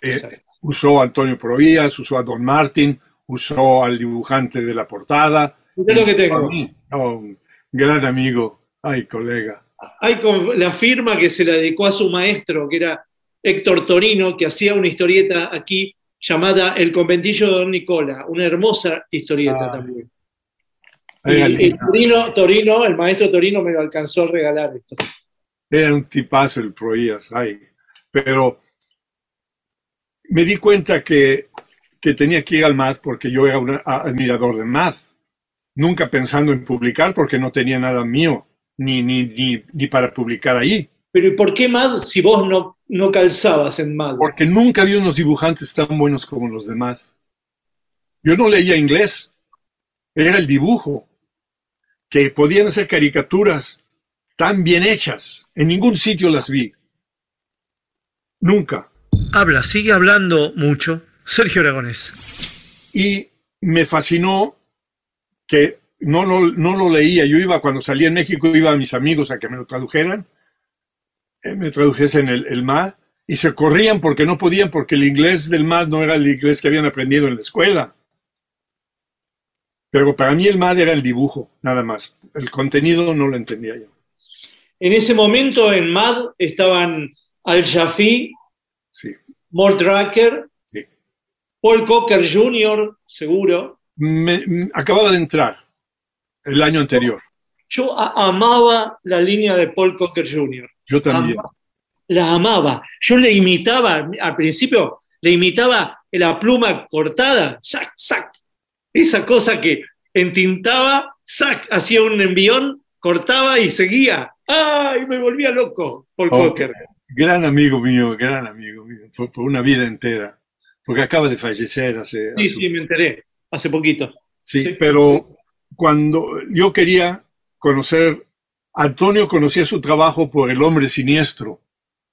Eh, usó a Antonio Provías, usó a Don Martin, usó al dibujante de la portada. Mirá lo que tengo. A mí, no, un gran amigo, ay colega. Hay con la firma que se la dedicó a su maestro, que era Héctor Torino, que hacía una historieta aquí llamada El conventillo de Don Nicola, una hermosa historieta también. Era, Y, y Torino, Torino, el maestro Torino me lo alcanzó a regalar esto. era un tipazo el Provías, ay. Pero me di cuenta que, que tenía que ir al MAD porque yo era un admirador de MAD. Nunca pensando en publicar porque no tenía nada mío, ni, ni, ni, ni para publicar ahí. Pero ¿y por qué MAD si vos no, no calzabas en MAD? Porque nunca vi unos dibujantes tan buenos como los de MAD. Yo no leía inglés, era el dibujo, que podían hacer caricaturas tan bien hechas. En ningún sitio las vi. Nunca. Habla, sigue hablando mucho. Sergio Aragonés. Y me fascinó que no lo, no lo leía. Yo iba, cuando salía en México, iba a mis amigos a que me lo tradujeran, eh, me tradujesen el, el MAD, y se corrían porque no podían, porque el inglés del MAD no era el inglés que habían aprendido en la escuela. Pero para mí el MAD era el dibujo, nada más. El contenido no lo entendía yo. En ese momento en MAD estaban Al Jafi, Sí, Mort Drucker, sí. Paul Cocker Jr., seguro. Me- me- acababa de entrar el año anterior. Yo amaba la línea de Paul Cocker Jr. Yo también. Ama- la amaba. Yo le imitaba, al principio, le imitaba la pluma cortada, sac, sac. Esa cosa que entintaba, sac, hacía un envión, cortaba y seguía. ¡Ay! Me volvía loco, Paul Oh, Cocker. Gran amigo mío, gran amigo mío, por, por una vida entera. Porque acaba de fallecer hace. Sí, hace- sí, me enteré, hace poquito. sí, sí. pero cuando yo quería conocer, Antonio conocía su trabajo por El Hombre Siniestro,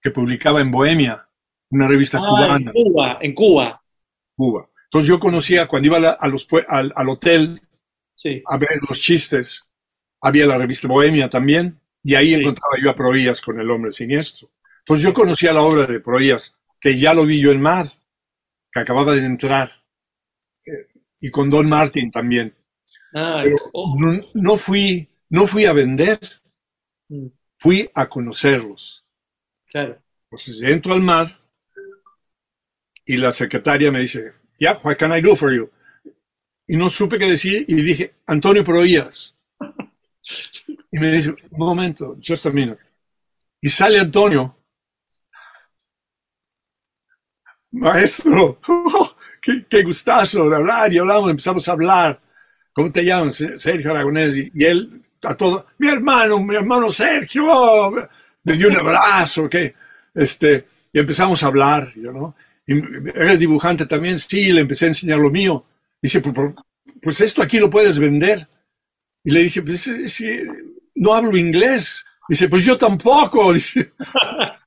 que publicaba en Bohemia, una revista Ah, en cubana, Cuba, en Cuba. Cuba. Entonces yo conocía, cuando iba a, los, al, al hotel Sí. a ver los chistes, había la revista Bohemia también, y ahí Sí. encontraba yo a Proías con El Hombre Siniestro. Entonces yo conocía la obra de Proías, que ya lo vi yo en Mar, que acababa de entrar, eh, y con Don Martin también. Ah, oh, no, no fui, no fui a vender, mm, fui a conocerlos. claro. Entonces entro al mar y la secretaria me dice, yeah, what can I do for you? Y no supe qué decir y dije, Antonio Proías. Y me dice, un momento, just a minute. Y sale Antonio. Maestro, qué, qué gustazo de hablar y hablamos, empezamos a hablar. ¿Cómo te llamas? Sergio Aragonés. Y, él a todo, mi hermano, mi hermano Sergio, oh", me dio un abrazo, que este, y empezamos a hablar, yo, ¿no? Eres dibujante también, sí, le empecé a enseñar lo mío. Dice, pues, pues, esto aquí lo puedes vender. Y le dije, pues es- es- no hablo inglés. Dice, pues yo tampoco.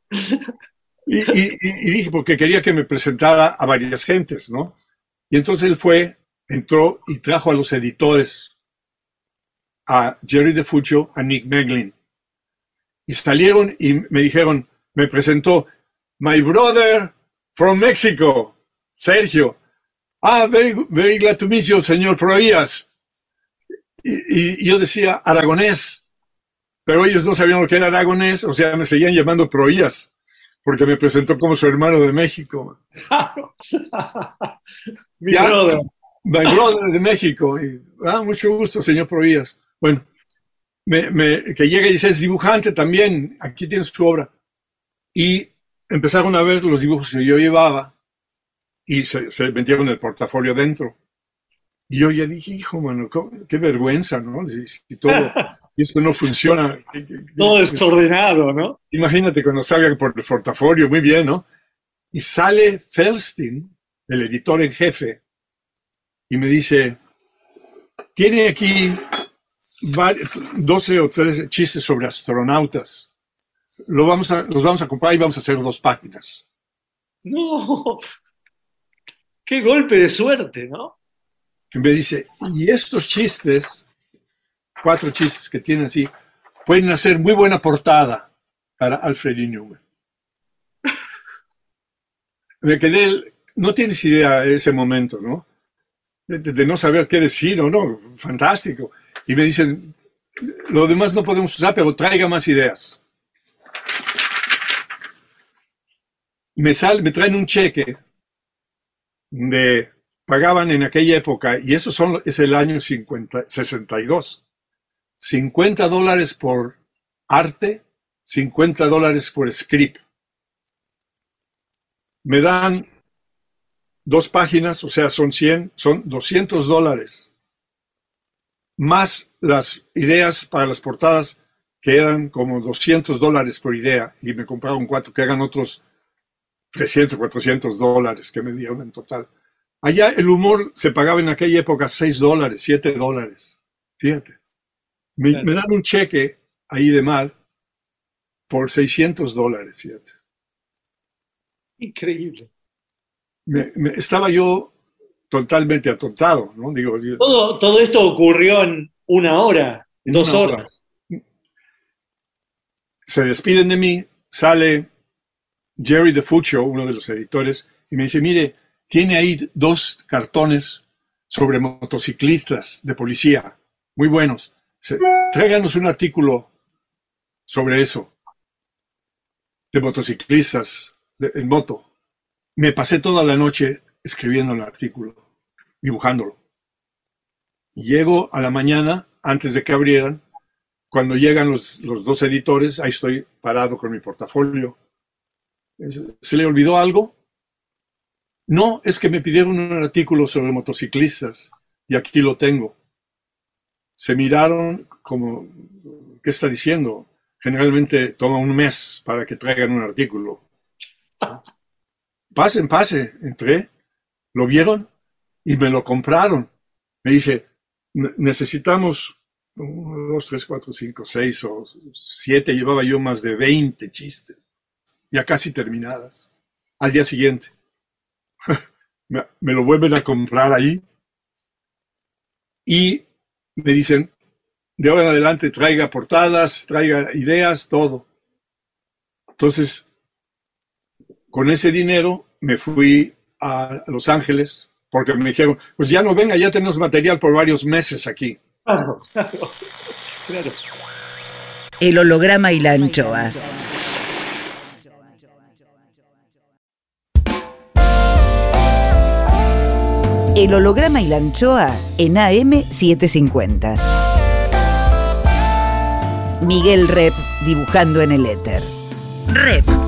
Y- y- y dije, porque quería que me presentara a varias gentes, ¿no? Y entonces él fue, entró y trajo a los editores, a Jerry DeFuccio, a Nick Meglin. Y salieron y me dijeron, me presentó, my brother from Mexico, Sergio. Ah, very, very glad to meet you, señor Proías. Y, y- yo decía aragonés, pero ellos no sabían lo que era aragonés, o sea, me seguían llamando Proías, porque me presentó como su hermano de México. Mi Ya. brother. My brother de México. Y, ah, mucho gusto, señor Provías. Bueno, me, me- que llega y dice, es dibujante también, aquí tienes su obra. Y empezaron a ver los dibujos que yo llevaba y se, se metieron el portafolio dentro. Y yo ya dije, hijo, mano, qué vergüenza, ¿no? Si, si todo, si esto no funciona. ¿qué- qué- qué- Todo desordenado, ¿no? Imagínate cuando salga por el portafolio, muy bien, ¿no? Y sale Felstein, el editor en jefe, y me dice, tiene aquí vari- 12 o 13 chistes sobre astronautas. Lo vamos a, los vamos a comprar y vamos a hacer dos páginas. No. Qué golpe de suerte, ¿no? Y me dice, y estos chistes, cuatro chistes que tiene así, pueden hacer muy buena portada para Alfred E. Newman. Me quedé, no tienes idea ese momento, ¿no? De, no saber qué decir o no, fantástico. Y me dicen, lo demás no podemos usar, pero traiga más ideas. Me, sal, me traen un cheque de, pagaban en aquella época, y eso son, es el año 50, 62, 50 dólares por arte, 50 dólares por script. Me dan dos páginas, o sea, son 100, son 200 dólares, más las ideas para las portadas que eran como 200 dólares por idea, y me compraron cuatro que hagan otros 300, 400 dólares que me dieron en total. Allá el humor se pagaba en aquella época 6 dólares, 7 dólares. Fíjate. Me, Claro. me dan un cheque ahí de mal por 600 dólares, fíjate. Increíble. Me- me- estaba yo totalmente atontado, ¿no? Digo, Todo, todo esto ocurrió en una hora, En dos una hora. horas. se despiden de mí, sale Jerry DeFuccio, uno de los editores, y me dice, mire, tiene ahí dos cartones sobre motociclistas de policía, muy buenos. Se- tráiganos un artículo sobre eso, de motociclistas de- en moto. Me pasé toda la noche escribiendo el artículo, dibujándolo. Llego a la mañana, antes de que abrieran, cuando llegan los, los dos editores, ahí estoy parado con mi portafolio. ¿Se le olvidó algo? No, es que me pidieron un artículo sobre motociclistas y aquí lo tengo. Se miraron como, ¿qué está diciendo? Generalmente toma un mes para que traigan un artículo. Pasen, pase, entré, lo vieron y me lo compraron. Me dice, "Ne- necesitamos uno, dos, tres, cuatro, cinco, seis o siete, llevaba yo más de 20 chistes, ya casi terminadas. Al día siguiente, me, me lo vuelven a comprar ahí y me dicen, de ahora en adelante traiga portadas, traiga ideas, todo. Entonces, con ese dinero me fui a Los Ángeles porque me dijeron, pues ya no venga, ya tenemos material por varios meses aquí. Claro, claro, claro. El holograma y la anchoa. El holograma y la anchoa en AM750. Miguel Rep dibujando en el éter. Rep.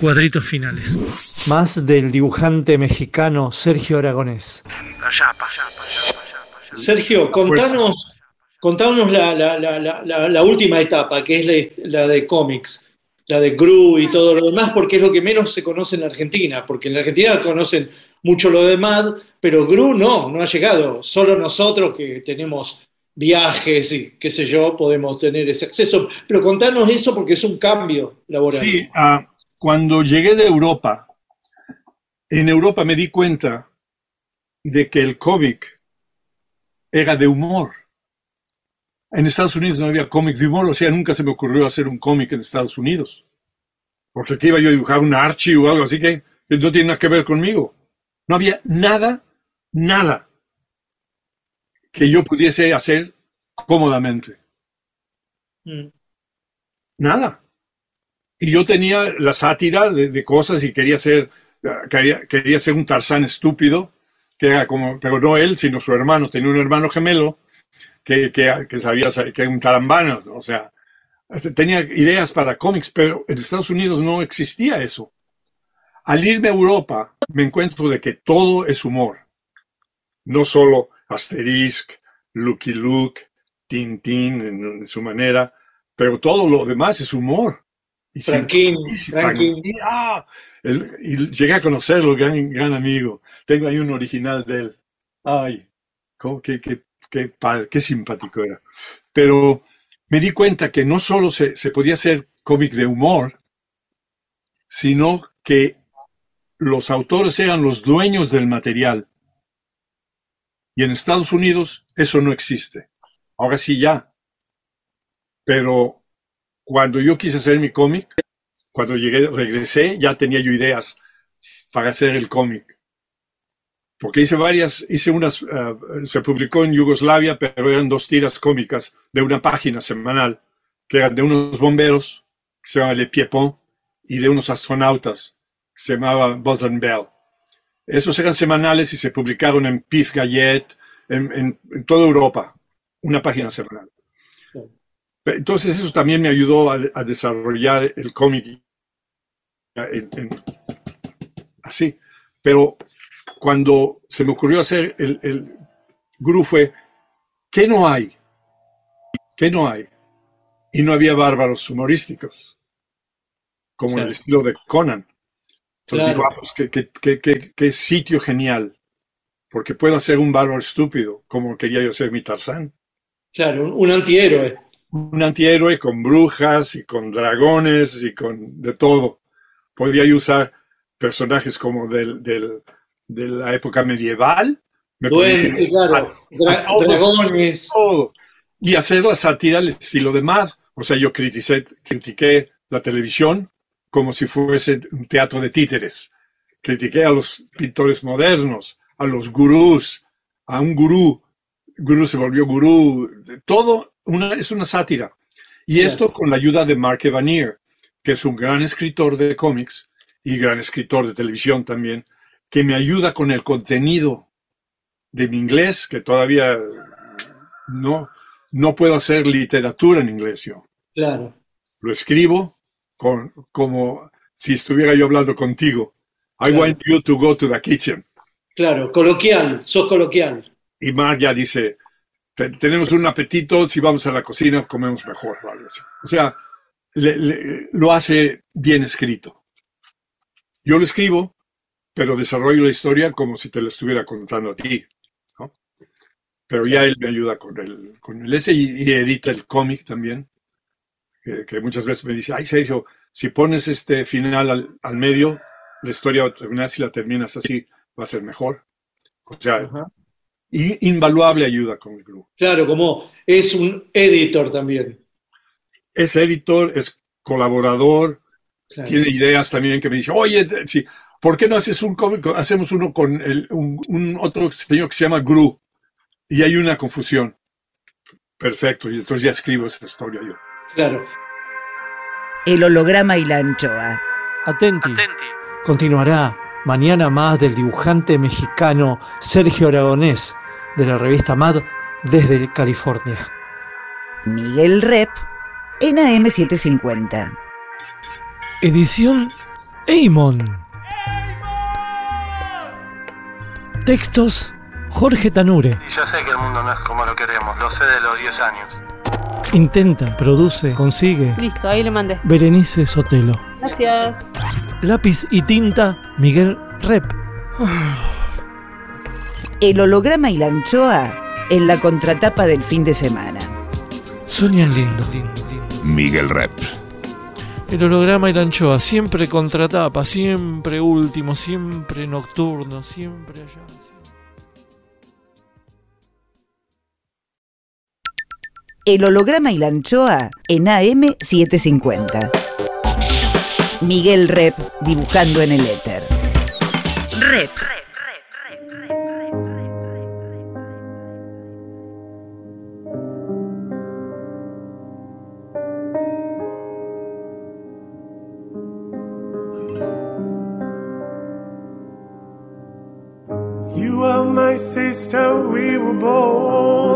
Cuadritos finales. Más del dibujante mexicano Sergio Aragonés. Sergio, contanos, contanos la, la- la- la- última etapa, que es la, la de cómics, la de Gru y todo lo demás, porque es lo que menos se conoce en la Argentina, porque en la Argentina conocen mucho lo de Mad, pero Gru no, no ha llegado. Solo nosotros que tenemos viajes y qué sé yo, podemos tener ese acceso. Pero contanos eso porque es un cambio laboral. Sí, ah, cuando llegué de Europa, en Europa me di cuenta de que el cómic era de humor. En Estados Unidos no había cómic de humor, o sea, nunca se me ocurrió hacer un cómic en Estados Unidos. Porque aquí iba yo a dibujar un Archie o algo así que, que no tiene nada que ver conmigo. No había nada, nada que yo pudiese hacer cómodamente. Mm. Nada. Y yo tenía la sátira de, cosas y quería ser, quería, quería ser un Tarzán estúpido, que era como, pero no él, sino su hermano. Tenía un hermano gemelo que, que, que sabía sa- que era un tarambanas, o sea, tenía ideas para cómics, pero en Estados Unidos no existía eso. Al irme a Europa, me encuentro de que todo es humor. No solo Asterisk, Lucky Luke, Tintín en, en su manera, pero todo lo demás es humor. Y Franquín, ah, el- y llegué a conocerlo, gran, gran amigo. Tengo ahí un original de él. Ay, cómo- qué, qué, qué padre, qué simpático era. Pero me di cuenta que no solo se, se podía hacer cómic de humor, sino que los autores eran los dueños del material. Y en Estados Unidos eso no existe. Ahora sí ya. Pero cuando yo quise hacer mi cómic, cuando llegué, regresé, ya tenía yo ideas para hacer el cómic. Porque hice varias, hice unas, eh, se publicó en Yugoslavia, pero eran dos tiras cómicas de una página semanal, que eran de unos bomberos, que se llama Le Piepon, y de unos astronautas, que se llamaba Buzz and Bell. Esos eran semanales y se publicaron en Pif Gallet, en, en- en toda Europa, una página semanal. Entonces eso también me ayudó a, a desarrollar el cómic así. Pero cuando se me ocurrió hacer el, el fue, ¿qué no hay? ¿Qué no hay? Y no había bárbaros humorísticos, como Claro. el estilo de Conan. Entonces Claro. digo, ah, pues, qué, qué- qué- qué- qué sitio genial, porque puedo hacer un bárbaro estúpido, como quería yo ser mi Tarzán. Claro, un, un antihéroe. Un antihéroe con brujas y con dragones y con de todo. Podía usar personajes como del, del- de la época medieval. Me Duende, claro. Dra- todo. dragones. todo. Y hacer la sátira al estilo de Mad. O sea, yo criticé, critiqué la televisión como si fuese un teatro de títeres. Critiqué a los pintores modernos, a los gurús, a un gurú. Gurú se volvió gurú. Todo una, es una sátira. Y esto con la ayuda de Mark Evanier, que es un gran escritor de cómics y gran escritor de televisión también, que me ayuda con el contenido de mi inglés, que todavía no, no puedo hacer literatura en inglés yo. Claro. Lo escribo con, como si estuviera yo hablando contigo. I Claro. want you to go to the kitchen. Claro, coloquial, sos coloquial. Y Mark ya dice, "Te- tenemos un apetito, si vamos a la cocina comemos mejor. así. O sea, lo hace bien escrito. Yo lo escribo, pero desarrollo la historia como si te la estuviera contando a ti. Pero ya él me ayuda con el, con el ese y, edita el cómic también. Que, muchas veces me dice, ay Sergio, si pones este final al, al medio, la historia va a terminar, si la terminas así, va a ser mejor. O sea, invaluable ayuda con el grupo. Claro, como es un editor también. Es editor, es colaborador, Claro. tiene ideas también que me dice, oye, sí, ¿por qué no haces un cómic? Hacemos uno con el- un, un otro señor que se llama Gru. Y hay una confusión. Perfecto, y entonces ya escribo esa historia yo. Claro. El holograma y la anchoa. Atenti. Continuará mañana más del dibujante mexicano Sergio Aragonés de la revista Mad desde California. Miguel Rep en AM750. Edición Eimon. Textos Jorge Tanure. Y ya sé que el mundo no es como lo queremos, lo sé de los 10 años. Intenta, produce, consigue. Listo, ahí le mandé. Berenice Sotelo. Gracias. Lápiz y tinta Miguel Rep. El holograma y la anchoa en la contratapa del fin de semana. Sueñan lindo. Miguel Rep. El holograma y la anchoa, siempre contratapa, siempre último, siempre nocturno, siempre allá. El holograma y la anchoa en AM750. Miguel Rep dibujando en el éter. Rep. You are my sister, we were born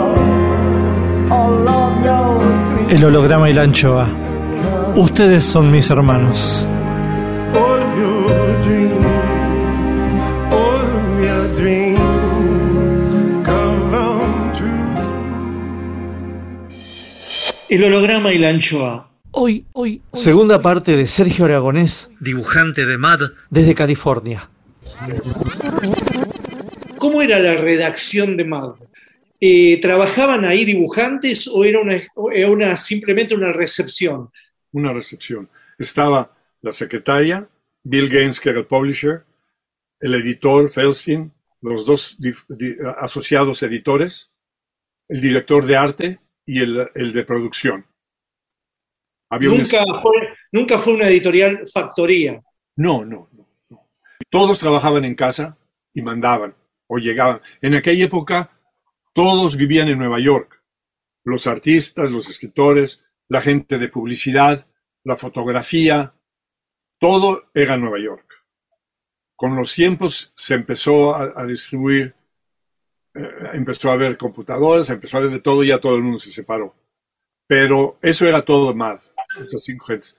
El holograma y la anchoa. Ustedes son mis hermanos. El holograma y la anchoa. Hoy, hoy, segunda parte de Sergio Aragonés, dibujante de MAD, desde California. ¿Cómo era la redacción de MAD? Eh, ¿Trabajaban ahí dibujantes o era, una, una- simplemente una recepción? Una recepción. Estaba la secretaria, Bill Gaines, que era el publisher, el editor, Felstein, los dos asociados editores, el director de arte y el, el de producción. Había un Nunca fue, nunca fue una editorial factoría. No, no, no, no. Todos trabajaban en casa y mandaban o llegaban. En aquella época todos vivían en Nueva York. Los artistas, los escritores, la gente de publicidad, la fotografía, todo era Nueva York. Con los tiempos se empezó a, a distribuir, eh, empezó a haber computadoras, empezó a haber de todo y ya todo el mundo se separó. Pero eso era todo MAD, esas cinco gentes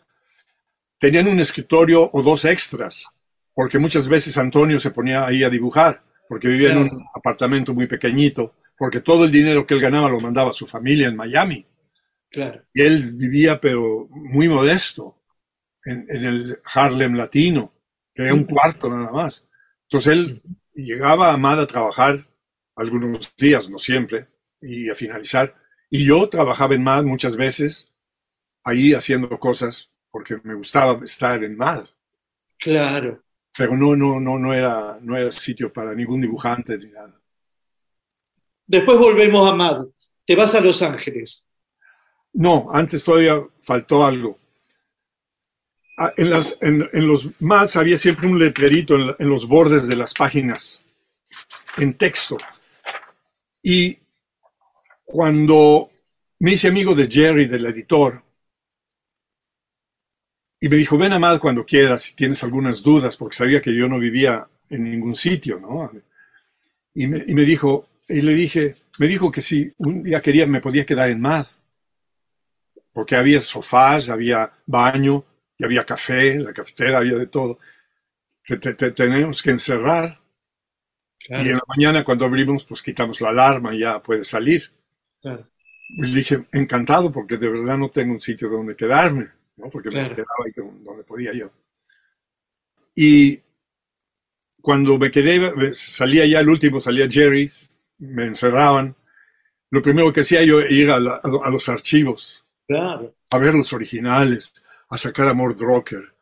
tenían un escritorio o dos extras, porque muchas veces Antonio se ponía ahí a dibujar, porque vivía en un apartamento muy pequeñito, porque todo el dinero que él ganaba lo mandaba a su familia en Miami. Claro. Y él vivía, pero muy modesto, en, en el Harlem latino, que era un cuarto nada más. Entonces él llegaba a Amad a trabajar algunos días, no siempre, y a finalizar. Y yo trabajaba en MAD muchas veces, ahí haciendo cosas, porque me gustaba estar en MAD. Claro. Pero no, no, no, no era, no era sitio para ningún dibujante ni nada. Después volvemos a MAD. Te vas a Los Ángeles. No, antes todavía faltó algo. Ah, En, las, en, en los MADs había siempre un letrerito en, en los bordes de las páginas, en texto. Y cuando me hice amigo de Jerry, del editor, y me dijo, ven a MAD cuando quieras, si tienes algunas dudas, porque sabía que yo no vivía en ningún sitio, ¿no? Y me, y me dijo, y le dije, me dijo que si un día quería, me podía quedar en MAD porque había sofás, había baño, y había café, la cafetera, había de todo. Te, te- te tenemos que encerrar Claro, y en la mañana cuando abrimos, pues quitamos la alarma y ya puedes salir. claro. Y le dije, encantado, porque de verdad no tengo un sitio donde quedarme, ¿no? porque me quedaba ahí donde podía yo. Y cuando me quedé, salía ya el último, salía Jerry's, me encerraban. Lo primero que hacía yo era ir a, la- a los archivos Claro. a ver los originales, a sacar a Mort Drucker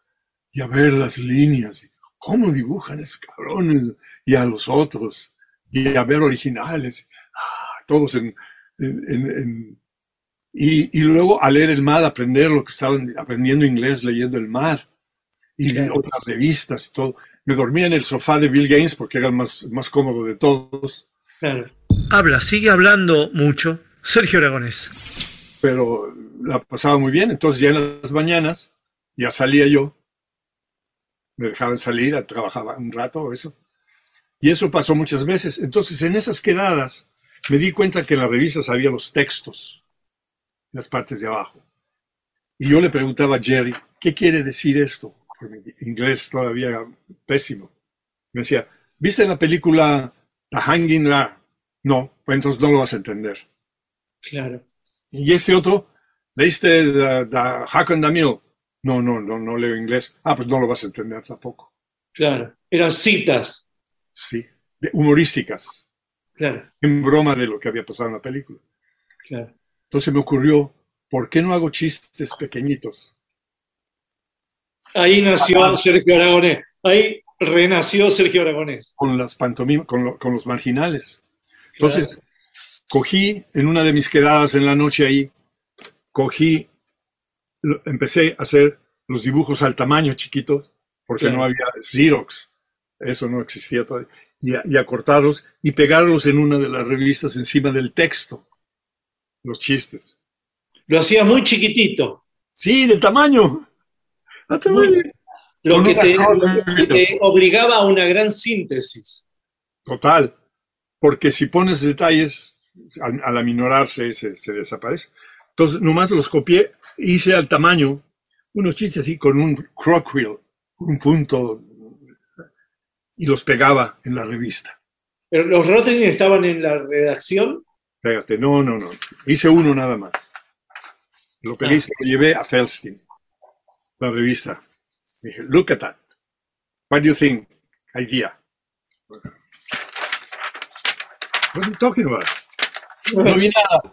y a ver las líneas, cómo dibujan esos cabrones y a los otros y a ver originales, ah, todos en, en- en- en- y, y luego a leer el MAD, aprender lo que estaban aprendiendo inglés leyendo el MAD y Claro. otras revistas y todo. Me dormía en el sofá de Bill Gaines porque era el más, más cómodo de todos, Claro. Habla, sigue hablando mucho. Sergio Aragonés. pero la pasaba muy bien. Entonces ya en las mañanas ya salía yo, me dejaban salir, trabajaba un rato eso. Y eso pasó muchas veces. Entonces en esas quedadas me di cuenta que en las revistas había los textos, en las partes de abajo. Y yo le preguntaba a Jerry, ¿qué quiere decir esto? Porque mi inglés todavía era pésimo. Me decía, ¿viste la película The Hanging Ra? No, pues entonces no lo vas a entender. Claro. Y este otro, ¿leíste The, the Hack and the Mill? No, no, no, no leo inglés. Ah, pues no lo vas a entender tampoco. Claro. Eran citas. Sí, de- humorísticas, Claro. en broma de lo que había pasado en la película. Claro. Entonces me ocurrió, ¿por qué no hago chistes pequeñitos? Ahí nació Sergio Aragonés. Ahí renació Sergio Aragonés. Con las pantomimas, con, lo- con los marginales. Entonces, cogí en una de mis quedadas en la noche ahí, cogí, empecé a hacer los dibujos al tamaño chiquitos, porque Claro. no había Xerox. eso no existía todavía, y, a- y acortarlos y pegarlos en una de las revistas encima del texto, los chistes. Lo hacía muy chiquitito. Sí, del tamaño. A tamaño. Lo que, te, obligaba a una gran síntesis. Total. Porque si pones detalles, al, al aminorarse se, se desaparece. Entonces, nomás los copié, hice al tamaño unos chistes así con un crockwheel, un punto, y los pegaba en la revista. Pero los Rotring estaban en la redacción. Fíjate, no, no, no. Hice uno nada más. Lo pegué y se lo llevé a Felstein, la revista. Dije, look at that. What do you think? Idea. What are you talking about? No vi nada.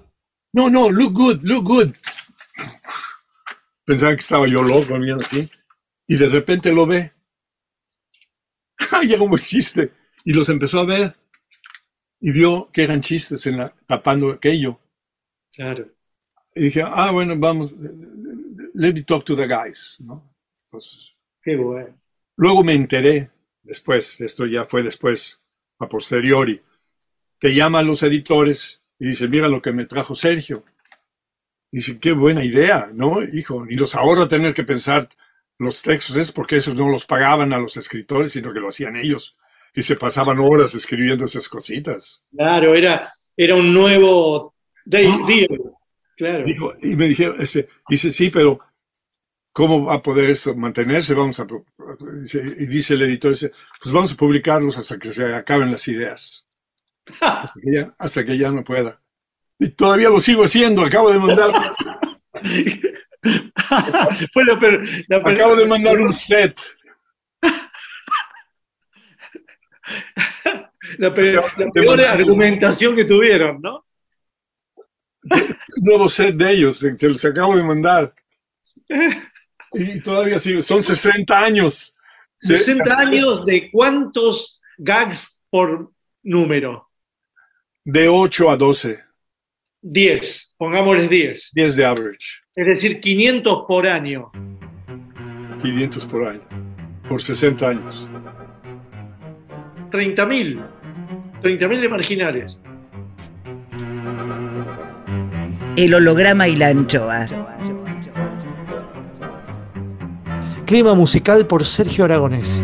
No, no, look good, look good. Pensaban que estaba yo loco, viendo así. Y de repente lo ve. Llega un buen chiste. Y los empezó a ver. Y vio que eran chistes en la, tapando aquello. Claro. Y dije, ah, bueno, vamos, let me talk to the guys, ¿no? Entonces, Qué bueno. luego me enteré, después, esto ya fue después, a posteriori, que llama a los editores y dice, mira lo que me trajo Sergio. Y dice, qué buena idea, ¿no? Hijo, y los ahorra tener que pensar los textos, es porque esos no los pagaban a los escritores, sino que lo hacían ellos. Y se pasaban horas escribiendo esas cositas. Claro, era, era un nuevo day deal. Claro. Dijo, y me dijeron, ese, dice, sí, pero ¿cómo va a poder esto mantenerse? Vamos a, y dice el editor, dice, pues vamos a publicarlos hasta que se acaben las ideas. Hasta que ya, hasta que ya no pueda. Y todavía lo sigo haciendo, acabo de mandar, Fue la acabo de mandar un set. la peor, la peor argumentación que tuvieron, ¿no? un nuevo set de ellos, se los acabo de mandar. Y todavía sigo, son 60 años. de- 60 años de cuántos gags por número. De 8 a 12, 10, pongámosles 10. 10 de average, Es decir, 500 por año. 500 por año, por 60 años. 30.000. 30.000 de marginales. El holograma y la anchoa. Clima musical por Sergio Aragonés.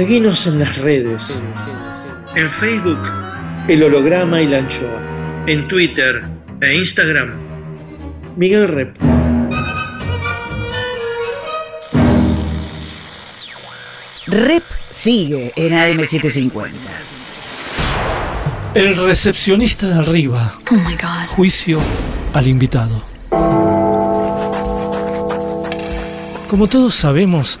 Seguinos en las redes. En Facebook, El Holograma y la Anchoa. En Twitter e Instagram, Miguel Rep. Rep sigue en AM750. El recepcionista de arriba. Oh my God. Juicio al invitado. Como todos sabemos,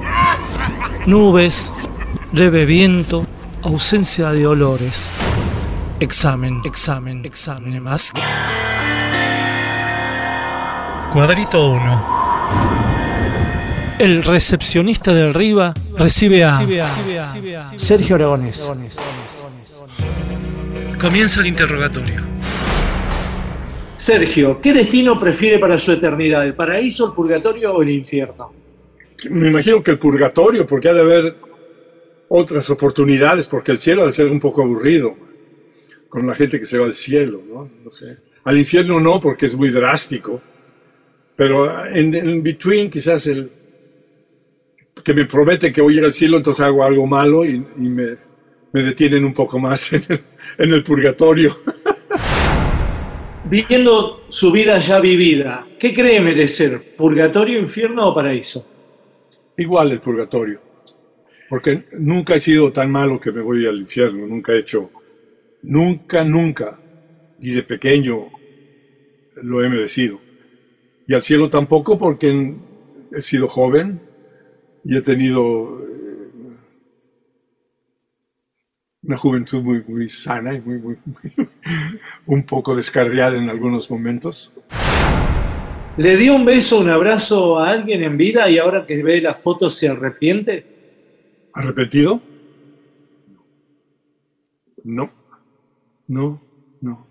Nubes, leve viento, ausencia de olores. Examen, examen, examen más. Cuadrito 1. El recepcionista de arriba recibe a Sergio Aragonés. Comienza el interrogatorio. Sergio, ¿qué destino prefiere para su eternidad? ¿El paraíso, el purgatorio o el infierno? Me imagino que el purgatorio, porque ha de haber otras oportunidades, porque el cielo ha de ser un poco aburrido con la gente que se va al cielo, ¿no? No sé. Al infierno no, porque es muy drástico. Pero en, en between quizás el que me promete que voy a ir al cielo, entonces hago algo malo y, y me, me detienen un poco más en el, en el purgatorio. Viviendo su vida ya vivida, ¿qué cree merecer? ¿Purgatorio, infierno o paraíso? Igual el purgatorio. Porque nunca he sido tan malo que me voy al infierno, nunca he hecho, nunca, nunca, y de pequeño lo he merecido. Y al cielo tampoco porque he sido joven y he tenido eh, una juventud muy, muy sana y muy, muy, muy- un poco descarriada en algunos momentos. ¿Le dio un beso, un abrazo a alguien en vida y ahora que ve la foto se arrepiente? ¿Arrepentido? No, no, no.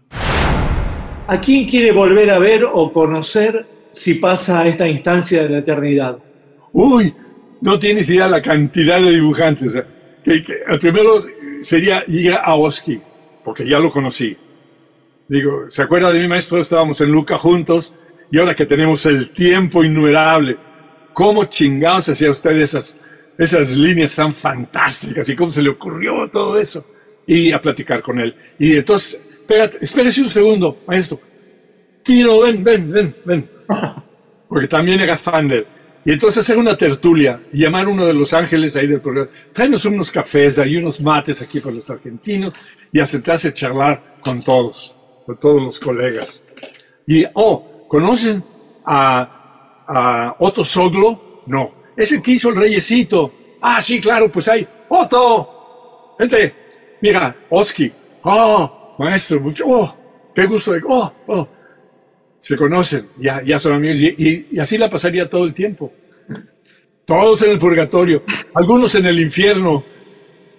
¿A quién quiere volver a ver o conocer si pasa a esta instancia de la eternidad? Uy, no tienes idea la cantidad de dibujantes. que- que el primero sería ir a Oski, porque ya lo conocí. Digo, ¿se acuerda de mi maestro? Estábamos en Luca juntos y ahora que tenemos el tiempo innumerable, ¿cómo chingados hacía usted esas, esas líneas tan fantásticas y cómo se le ocurrió todo eso? Y a platicar con él. Y entonces, espérate, espérese un segundo, maestro. Tino, ven, ven, ven, ven. Porque también era fan de. Y entonces hacer una tertulia y llamar a uno de los ángeles ahí del programa. Tráenos unos cafés y unos mates aquí para los argentinos y a sentarse a charlar con todos, con todos los colegas. Y, oh, ¿conocen a, Otto Soglo? No. Es el que hizo el reyesito. Ah, sí, claro, pues hay. Otto, gente, mira, Oski. Oh, maestro, mucho. Oh, qué gusto de. Oh, oh. Se conocen, ya, ya son amigos. Y así la pasaría todo el tiempo. Todos en el purgatorio, algunos en el infierno,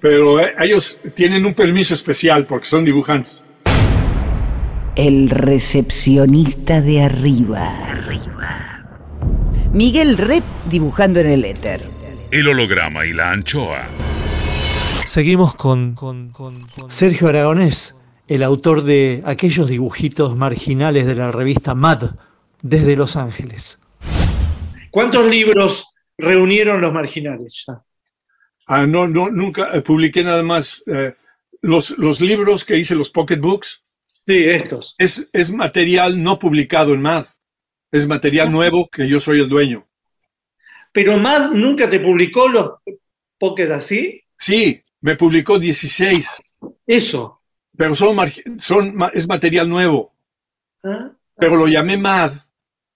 pero eh, ellos tienen un permiso especial porque son dibujantes. El recepcionista de arriba. Arriba. Miguel Rep dibujando en el éter. El holograma y la anchoa. Seguimos con, Sergio Aragonés, el autor de aquellos dibujitos marginales de la revista Mad desde Los Ángeles. ¿Cuántos libros reunieron los marginales? ya? Ah, no, no, nunca eh, publiqué nada más. eh, los, los libros que hice, los pocketbooks, Sí, estos. es, es material no publicado en MAD. Es material nuevo que yo soy el dueño. Pero Mad nunca te publicó los Pocket así. Sí, me publicó 16, Eso. pero son, son, es material nuevo. ¿Ah? Pero lo llamé Mad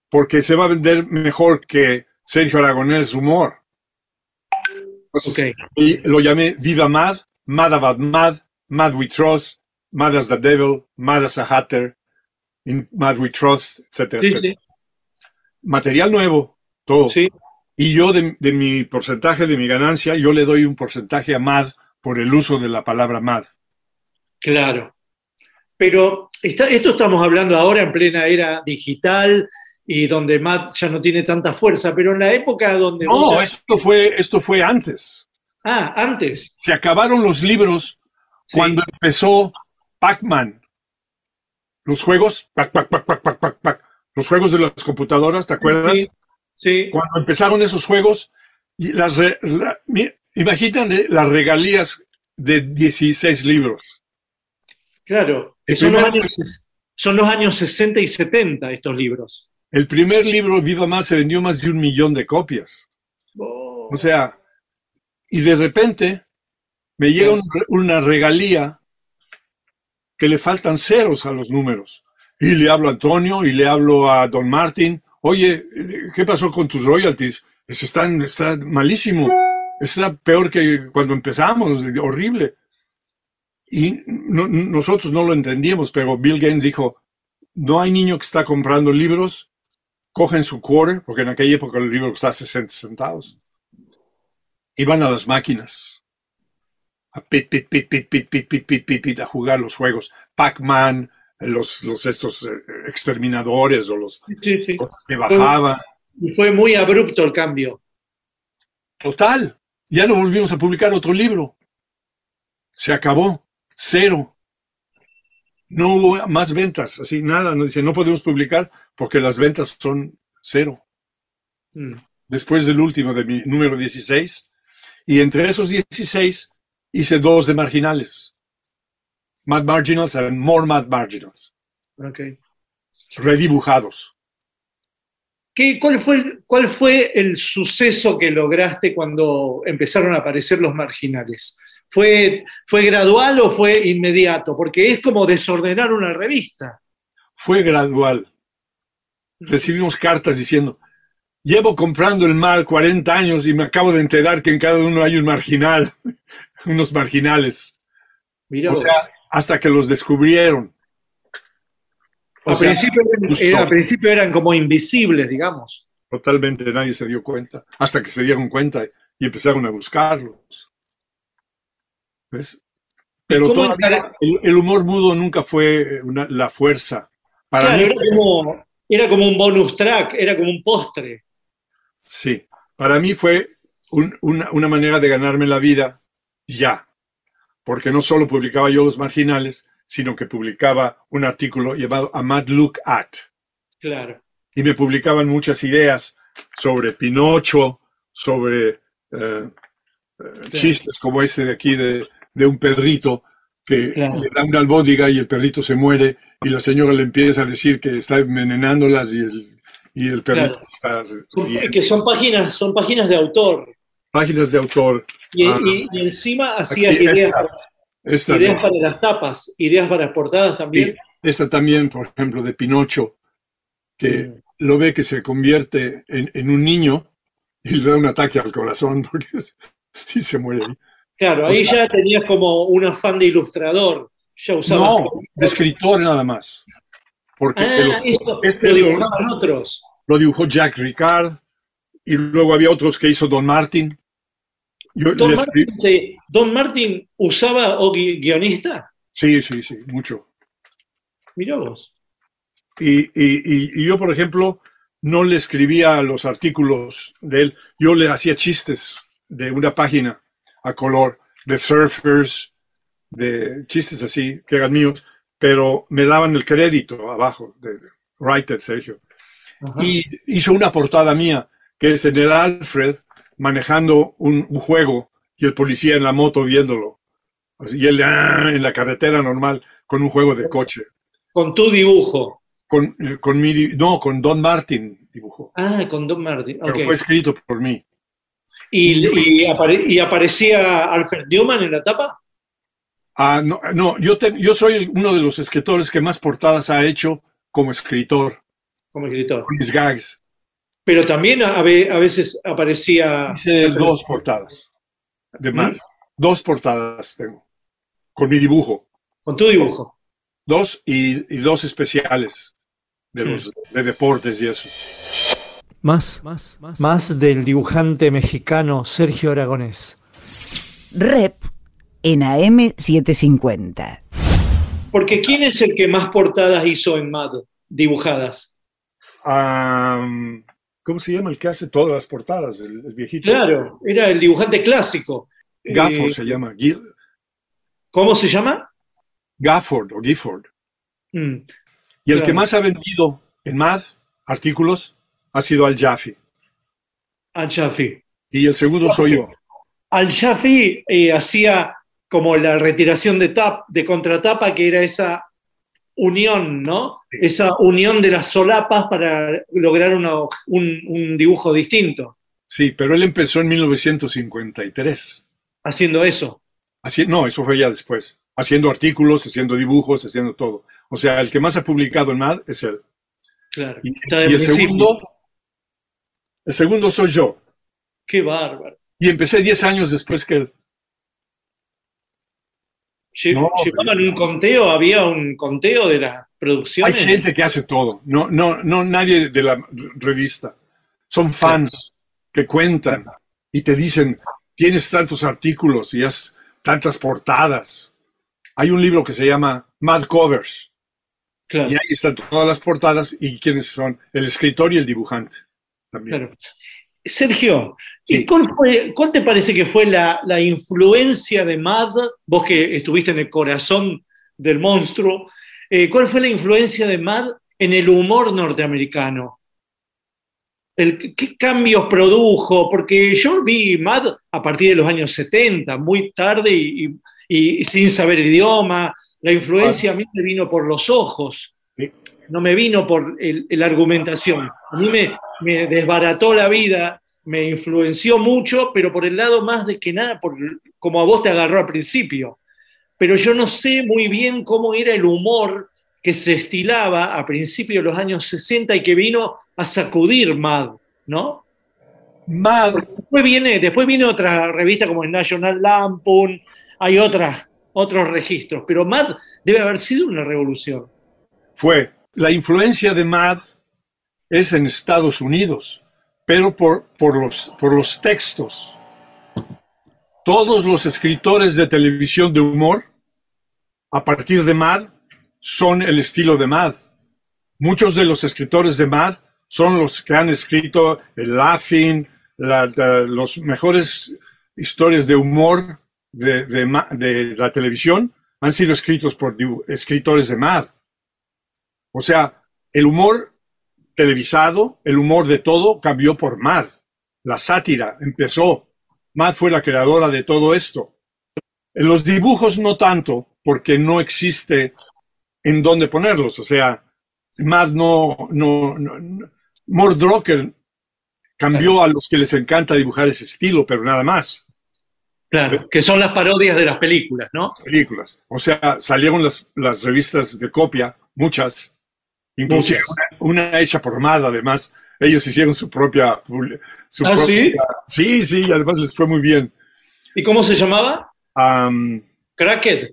porque se va a vender mejor que Sergio Aragonés Humor. Entonces, Ok. y lo llamé Viva Mad, Mad About Mad, Mad We Trust, Mad as the Devil, Mad as a Hatter, in Mad We Trust, etcétera, Sí, etcétera. sí. Material nuevo, todo. Sí. Y yo de, de mi porcentaje, de mi ganancia, yo le doy un porcentaje a Mad por el uso de la palabra Mad. Claro. Pero está- esto estamos hablando ahora en plena era digital y donde Matt ya no tiene tanta fuerza, pero en la época donde... No, esto fue, esto fue antes. Ah, antes. Se acabaron los libros cuando empezó Pac-Man. Los juegos, pac, pac, pac, pac, pac, pac, pac. los juegos de las computadoras, ¿te acuerdas? Sí. Sí. Cuando empezaron esos juegos, y las re- la- las regalías de 16 libros. Claro. Son los, años, son los años 60 y 70 estos libros. El primer libro, Viva Más, se vendió más de un millón de copias. Oh. O sea, y de repente me llega un- una regalía le faltan ceros a los números. Y le hablo a Antonio y le hablo a Don Martin. Oye, ¿qué pasó con tus royalties? Eso está, malísimo. Está peor que cuando empezamos, horrible. Y no- nosotros no lo entendíamos, pero Bill Gates dijo, no hay niño que está comprando libros, cogen su quarter, porque en aquella época el libro costaba 60 centavos y van a las máquinas a pit, pit, pit, pit, pit, pit, pit, pit, pit, pit, a jugar los juegos. Pac-Man, los, los estos eh, exterminadores o los, Sí, sí. los que bajaban. Y fue muy abrupto el cambio. Total, ya no volvimos a publicar otro libro. Se acabó, cero. No hubo más ventas, así nada. No dice, no podemos publicar porque las ventas son cero. Mm. después del último, de mi número 16, y entre esos 16 hice dos de marginales. Mad Marginals and More Mad Marginals, Ok. redibujados. ¿Qué, cuál, fue, el- ¿Cuál fue el suceso que lograste cuando empezaron a aparecer los marginales? ¿Fue, ¿Fue gradual o fue inmediato? Porque es como desordenar una revista. Fue gradual. Recibimos cartas diciendo, llevo comprando el MAD 40 años y me acabo de enterar que en cada uno hay un marginal, unos marginales. Mirá O sea, hasta que los descubrieron. O al, sea, principio eran, gustó. era- al principio eran como invisibles, digamos. Totalmente nadie se dio cuenta, hasta que se dieron cuenta y empezaron a buscarlos. ¿Ves? Pero todavía el, el humor mudo nunca fue una- la fuerza. Para Claro, mí, era, como, era como un bonus track, era como un postre. Sí, para mí fue un- una, una manera de ganarme la vida ya, porque no solo publicaba yo los marginales, sino que publicaba un artículo llamado A Mad Look At. Claro. Y me publicaban muchas ideas sobre Pinocho, sobre eh, eh, chistes como este de aquí de, de un perrito que Claro. le da una albóndiga y el perrito se muere y la señora le empieza a decir que está envenenándolas y el, y el perrito Claro. está riendo. que son páginas, son páginas de autor. Páginas de autor. Y, Ah, y- y encima hacía ideas, esta, esta ideas de- para las tapas, ideas para portadas también. Sí, esta también, por ejemplo, de Pinocho, que lo ve que se convierte en, en un niño y le da un ataque al corazón porque y se muere ahí. Claro, O ahí sea- ya tenías como un afán de ilustrador. Ya usabas. No, de escritor nada más. Porque Ah, eso, este lo dibujaban otros. lo dibujó Jack Ricard y luego había otros que hizo Don Martin. Yo Don Martin, Don Martin usaba o gui- guionista. sí, sí, sí, mucho. Mirá vos. Y, y- y- y yo, por ejemplo, no le escribía los artículos de él, yo le hacía chistes de una página a color, de surfers, de chistes así, que eran míos, pero me daban el crédito abajo, de, writer Sergio. Y hizo una portada mía, que es en el Alfred, manejando un, un juego y el policía en la moto viéndolo. Así, y él ah, en la carretera normal con un juego de coche. Con tu dibujo. Con, eh, con mi, no, con Don Martin dibujó. Ah, con Don Martin. Pero ok. fue escrito por mí. ¿Y, y apare- y aparecía Alfred Newman en la tapa? Ah, no, no yo, te- yo soy uno de los escritores que más portadas ha hecho como escritor, como escritor. con mis gags. Pero también a, ve- a veces aparecía. Hice dos portadas de ¿Mm? mar. Dos portadas tengo. Con mi dibujo. Con tu dibujo. Dos y, y dos especiales de Mm. los de deportes y eso. Más, más, más. Más del dibujante mexicano Sergio Aragonés. Rep en AM750. Porque ¿quién es el que más portadas hizo en MAD dibujadas? ¿Cómo se llama el que hace todas las portadas? El, el viejito. Claro, era el dibujante clásico. Gafford Eh, se llama. Gil- ¿Cómo se llama? Gafford o Gifford. Mm, Y el Claro. que más ha vendido en más artículos ha sido Al Jaffe. Al Shafi. Y el segundo soy yo. Al Shafi eh, hacía como la retiración de, tap, de contratapa, que era esa unión, ¿no? Esa unión de las solapas para lograr una- un, un dibujo distinto, Sí, pero él empezó en 1953. haciendo eso. Así, no, eso fue ya después. Haciendo artículos, haciendo dibujos, haciendo todo. O sea, el que más ha publicado en MAD es él. Claro. Y, el segundo, el segundo soy yo. Qué bárbaro. Y empecé 10 años después que él. No, Llevaban un conteo, había un conteo de las Hay producciones. gente que hace todo, no, no, no nadie de la revista. Son fans que cuentan y te dicen, tienes tantos artículos y has tantas portadas. Hay un libro que se llama Mad Covers Claro. y ahí están todas las portadas y quiénes son el escritor y el dibujante. También. Claro. Sergio, ¿y Sí. cuál, fue- cuál te parece que fue la, la influencia de Mad, vos que estuviste en el corazón del monstruo, eh, cuál fue la influencia de Mad en el humor norteamericano? El- ¿Qué cambios produjo? Porque yo vi Mad a partir de los años 70, muy tarde y, y- y sin saber el idioma. La influencia a mí me vino por los ojos, Sí. no me vino por la argumentación. A mí me, me desbarató la vida, me influenció mucho, pero por el lado más de que nada, por, como a vos te agarró al principio. Pero yo no sé muy bien cómo era el humor que se estilaba a principios de los años 60 y que vino a sacudir Mad, ¿no? Mad, Después viene, después viene otra revista como el National Lampoon, hay otras, otros registros, pero Mad debe haber sido una revolución. fue la influencia de Mad es en Estados Unidos, pero por, por, los, por los textos. Todos los escritores de televisión de humor, a partir de Mad, son el estilo de Mad. Muchos de los escritores de Mad son los que han escrito el Laughing, la- los mejores historias de humor de, de de la televisión han sido escritos por escritores de MAD. O sea, el humor televisado, el humor de todo cambió por MAD. La sátira empezó. MAD fue la creadora de todo esto. En los dibujos no tanto, porque no existe en dónde ponerlos. O sea, MAD no, no, no, no- Mort Drucker cambió a los que les encanta dibujar ese estilo, pero nada más. Claro, que son las parodias de las películas, ¿no? películas. O sea, salieron las, las revistas de copia, muchas, inclusive. Una, una hecha por MAD, además. Ellos hicieron su propia... Su ¿Ah, sí? propia- Sí, sí, y además les fue muy bien. ¿Y cómo se llamaba? Am, Cracked.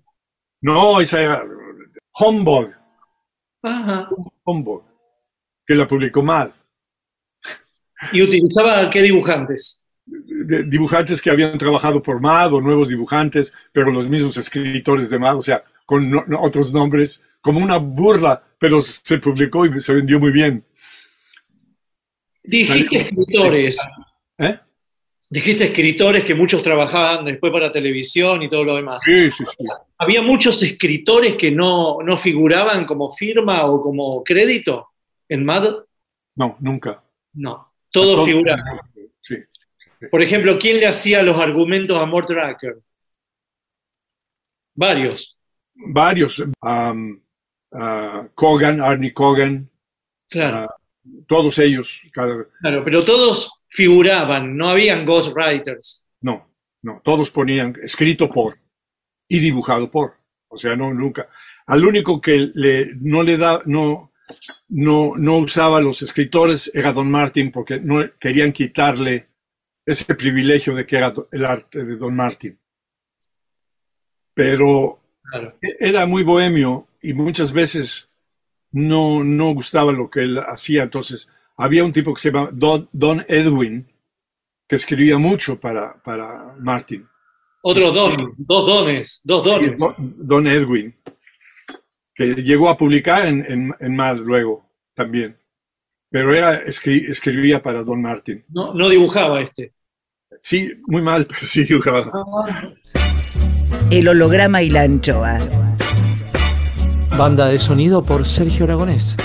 no, esa era Humbug, Ajá. Humbug, que la publicó MAD. ¿Y utilizaba qué dibujantes? De- dibujantes que habían trabajado por MAD o nuevos dibujantes, pero los mismos escritores de MAD, o sea, con no- otros nombres, como una burla, pero se publicó y se vendió muy bien. Dijiste Salió- escritores. ¿Eh? Dijiste escritores que muchos trabajaban después para televisión y todo lo demás. Sí, sí, sí. ¿Había muchos escritores que no, no figuraban como firma o como crédito en MAD? No, nunca. No, todos Todo- figuraban. Sí. Por ejemplo, ¿quién le hacía los argumentos a Mort Tracker? Varios. Varios. um, ah, Kogan, Arnie Kogan, Claro, ah, todos ellos. cada- claro, pero todos figuraban, no habían ghostwriters. no, no, todos ponían escrito por y dibujado por. O sea, no, nunca. Al único que le, no le da, no, no, no usaba los escritores era Don Martin porque no querían quitarle ese privilegio de que era el arte de Don Martin. Pero Claro. era muy bohemio y muchas veces no, no gustaba lo que él hacía. Entonces, había un tipo que se llama Don, Don Edwin, que escribía mucho para, para Martin. Otro don, dos dones, dos dones. Don, Don Edwin, que llegó a publicar en, en, en Mad luego también. Pero era, escri- escribía para Don Martin. No, no dibujaba este. Sí, muy mal, pero sí dibujaba. El holograma y la anchoa. Banda de sonido por Sergio Aragonés.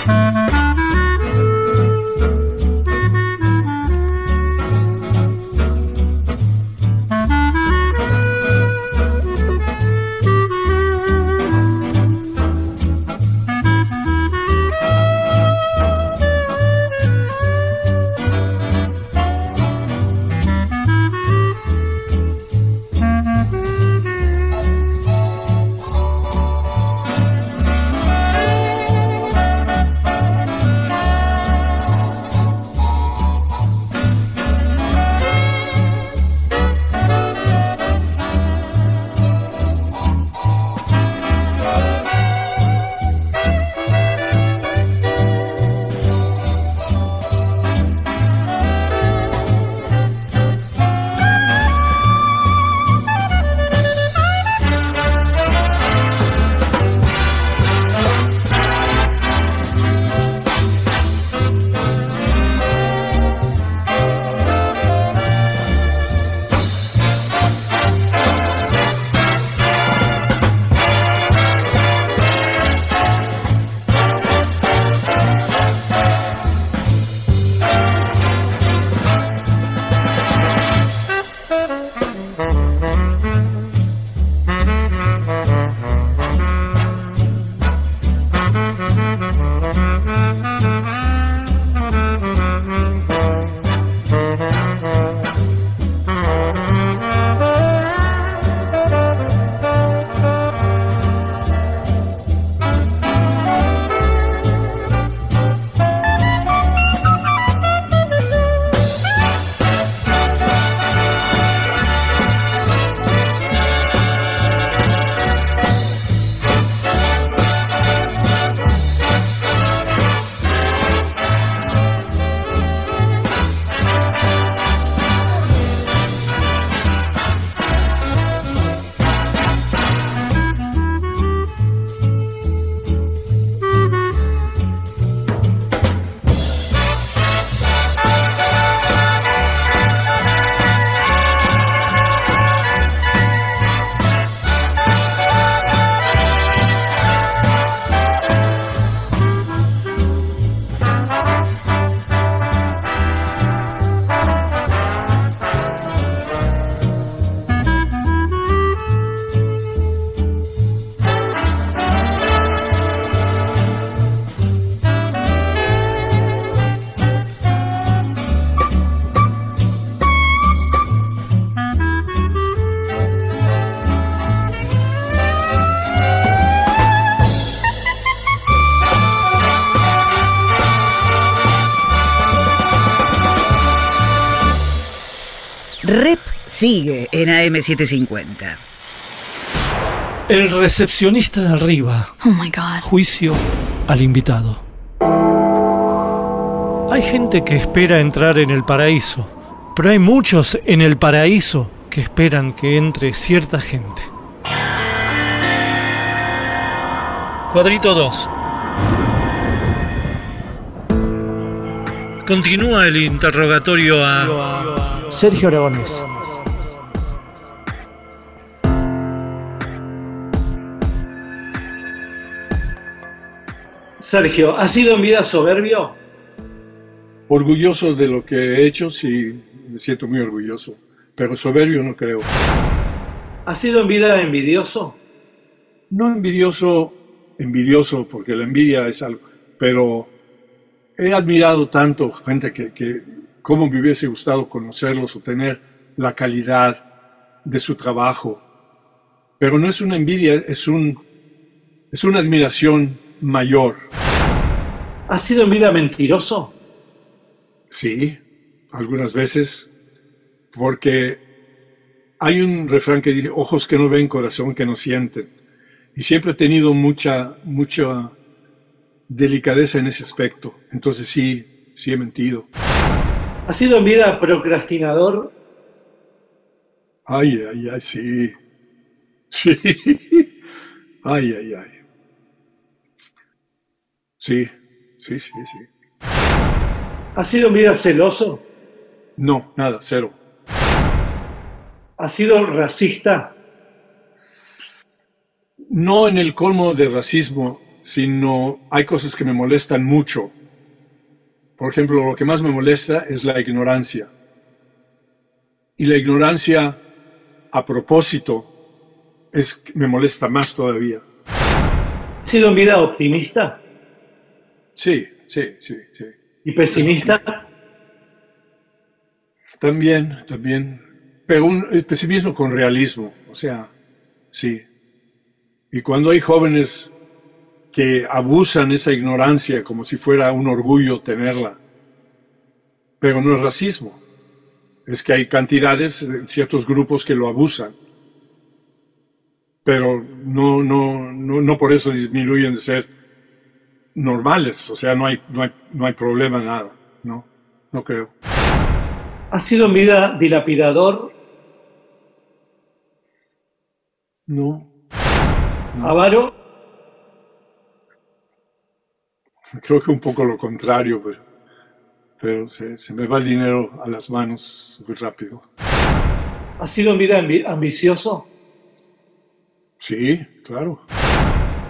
Sigue en AM750. El recepcionista de arriba. Oh my God. Juicio al invitado. Hay gente que espera entrar en el paraíso, pero hay muchos en el paraíso que esperan que entre cierta gente. Cuadrito 2. Continúa el interrogatorio a Sergio Aragonés. Sergio, ¿has sido en vida soberbio? Orgulloso de lo que he hecho, sí, me siento muy orgulloso. Pero soberbio no creo. ¿Has sido en vida envidioso? No envidioso, envidioso, porque la envidia es algo. Pero he admirado tanto gente que, que cómo me hubiese gustado conocerlos o tener la calidad de su trabajo. Pero no es una envidia, es, un, es una admiración mayor. ¿Has sido en vida mentiroso? Sí, algunas veces, porque hay un refrán que dice, ojos que no ven, corazón que no sienten. Y siempre he tenido mucha, mucha delicadeza en ese aspecto. Entonces sí, sí he mentido. ¿Has sido en vida procrastinador? Ay, ay, ay, sí. Sí. Ay, ay, ay. Sí, sí, sí, sí. ¿Has sido en vida celoso? No, nada, cero. ¿Has sido racista? No en el colmo de racismo, sino hay cosas que me molestan mucho. Por ejemplo, lo que más me molesta es la ignorancia. Y la ignorancia, a propósito, es me molesta más todavía. ¿Has sido en vida optimista? Sí, sí, sí, sí. ¿Y pesimista? También, también. Pero un pesimismo con realismo, o sea, sí. Y cuando hay jóvenes que abusan esa ignorancia como si fuera un orgullo tenerla, pero no es racismo, es que hay cantidades, ciertos grupos que lo abusan, pero no, no, no, no por eso disminuyen de ser normales, o sea, no hay, no hay, no hay problema, nada, no, no creo. ¿Has sido en vida dilapidador? No. ¿Avaro? Creo que un poco lo contrario, pero, pero se, se me va el dinero a las manos muy rápido. ¿Has sido en vida ambi- ambicioso? Sí, claro.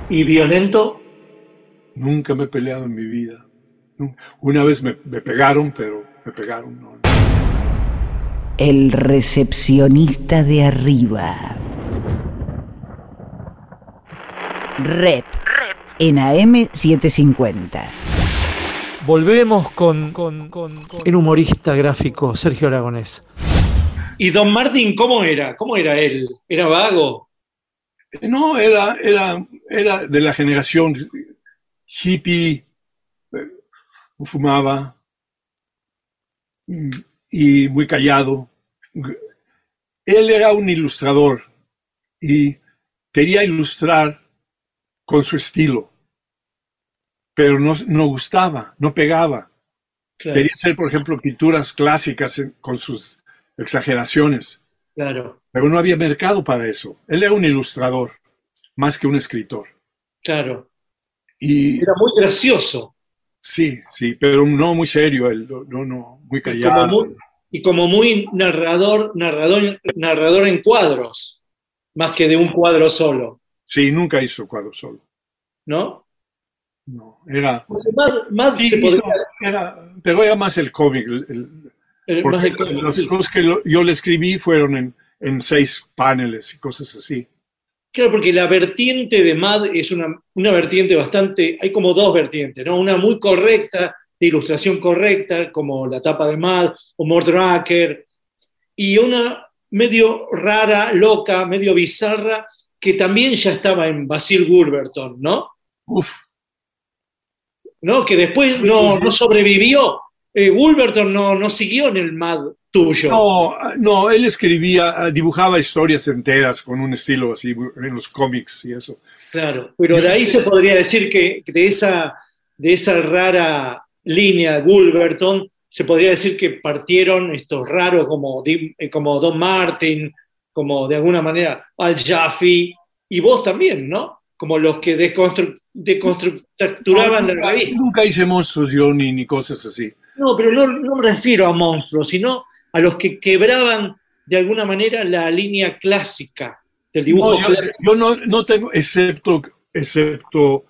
¿Y violento? Nunca me he peleado en mi vida. Una vez me, me pegaron, pero me pegaron. No, El recepcionista de arriba. Rep. En AM750. Volvemos con, con- con- con el humorista gráfico Sergio Aragonés. ¿Y Don Martín cómo era? ¿Cómo era él? ¿Era vago? No, era, era, era de la generación hippie, eh, fumaba mm, y muy callado. Él era un ilustrador y quería ilustrar con su estilo, pero no, no gustaba, no pegaba. Claro, Quería hacer, por ejemplo, pinturas clásicas con sus exageraciones, claro, pero no había mercado para eso. Él era un ilustrador, más que un escritor. claro. Y Era muy gracioso. sí, sí, pero no muy serio, él, no, no, muy Y como callado. muy, y como muy narrador, narrador, narrador en cuadros, más que de un cuadro solo, Sí, nunca hizo cuadro solo. ¿no? No, era, Más, más sí, se podría. era- pero era más el cómic. el- el- porque más de cosas las así. cosas que lo- yo le escribí fueron en, en seis paneles y cosas así. Claro, porque la vertiente de MAD es una, una vertiente bastante, hay como dos vertientes, ¿no? Una muy correcta, de ilustración correcta, como la tapa de MAD o Mordraker, y una medio rara, loca, medio bizarra, que también ya estaba en Basil Gurberton, ¿no? Uf, ¿No? Que después no, no sobrevivió. Eh, Wolverton no, no siguió en el MAD tuyo. No, no, él escribía, dibujaba historias enteras con un estilo así en los cómics y eso. Claro, pero de ahí se podría decir que de esa, de esa rara línea Gulberton, se podría decir que partieron estos raros como, eh, como Don Martin, como de alguna manera Al Jaffe, y vos también, ¿no? Como los que deconstructuraban no, la revista. Nunca hice monstruos yo ni, ni cosas así. No, pero no, no me refiero a monstruos, sino a los que quebraban de alguna manera la línea clásica del dibujo no, clásico. Yo no, no, tengo, excepto, excepto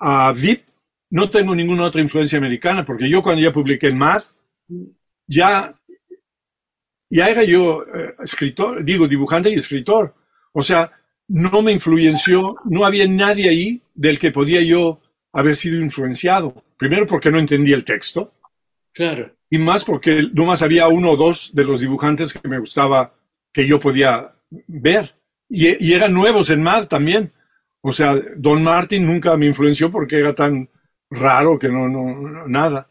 a VIP, no tengo ninguna otra influencia americana, porque yo cuando ya publiqué en Mad, ya, ya era yo eh, escritor, digo, dibujante y escritor. O sea, no me influenció, no había nadie ahí del que podía yo haber sido influenciado. Primero porque no entendía el texto. Claro. Y más porque nomás había uno o dos de los dibujantes que me gustaba, que yo podía ver. Y, y eran nuevos en Mad también. O sea, Don Martin nunca me influenció porque era tan raro que no, no, nada.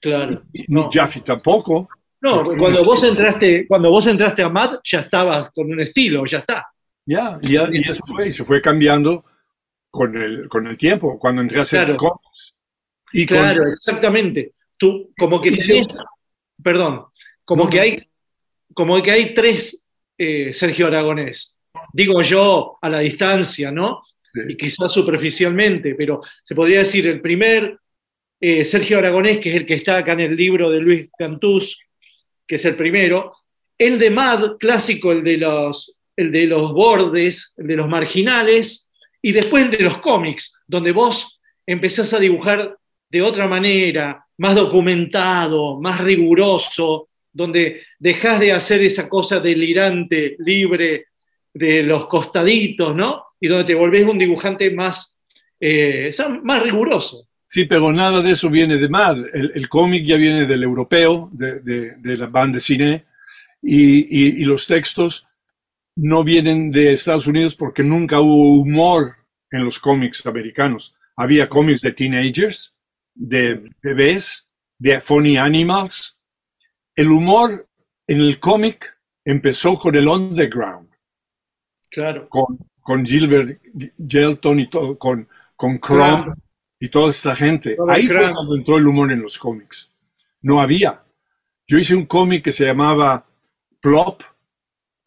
Claro. Ni no. Jaffe tampoco. No, cuando vos entraste, cuando vos entraste a Mad, ya estabas con un estilo, ya está. Ya, y, ya, y eso fue, y se fue cambiando con el, con el tiempo, cuando entré a hacer Claro. cosas. Y claro, con- exactamente. Tú, como que tenés, perdón, como No, que no. hay, como que hay tres eh, Sergio Aragonés. Digo yo a la distancia, ¿no? Sí. Y quizás superficialmente, pero se podría decir el primer eh, Sergio Aragonés, que es el que está acá en el libro de Luis Cantús, que es el primero, el de Mad, clásico, el de los, el de los bordes, el de los marginales, y después el de los cómics, donde vos empezás a dibujar de otra manera, más documentado, más riguroso, donde dejás de hacer esa cosa delirante, libre de los costaditos, ¿no? Y donde te volvés un dibujante más, eh, más riguroso. Sí, pero nada de eso viene de Mad. El, el cómic ya viene del europeo, de, de, la banda de cine, y, y los textos no vienen de Estados Unidos porque nunca hubo humor en los cómics americanos. Había cómics de teenagers, de bebés, de funny animals. El humor en el cómic empezó con el underground, Claro. con, con Gilbert Gelton y todo, con, con Crumb Claro. y toda esta gente. Todo Ahí fue cuando entró el humor en los cómics. No había. Yo hice un cómic que se llamaba Plop,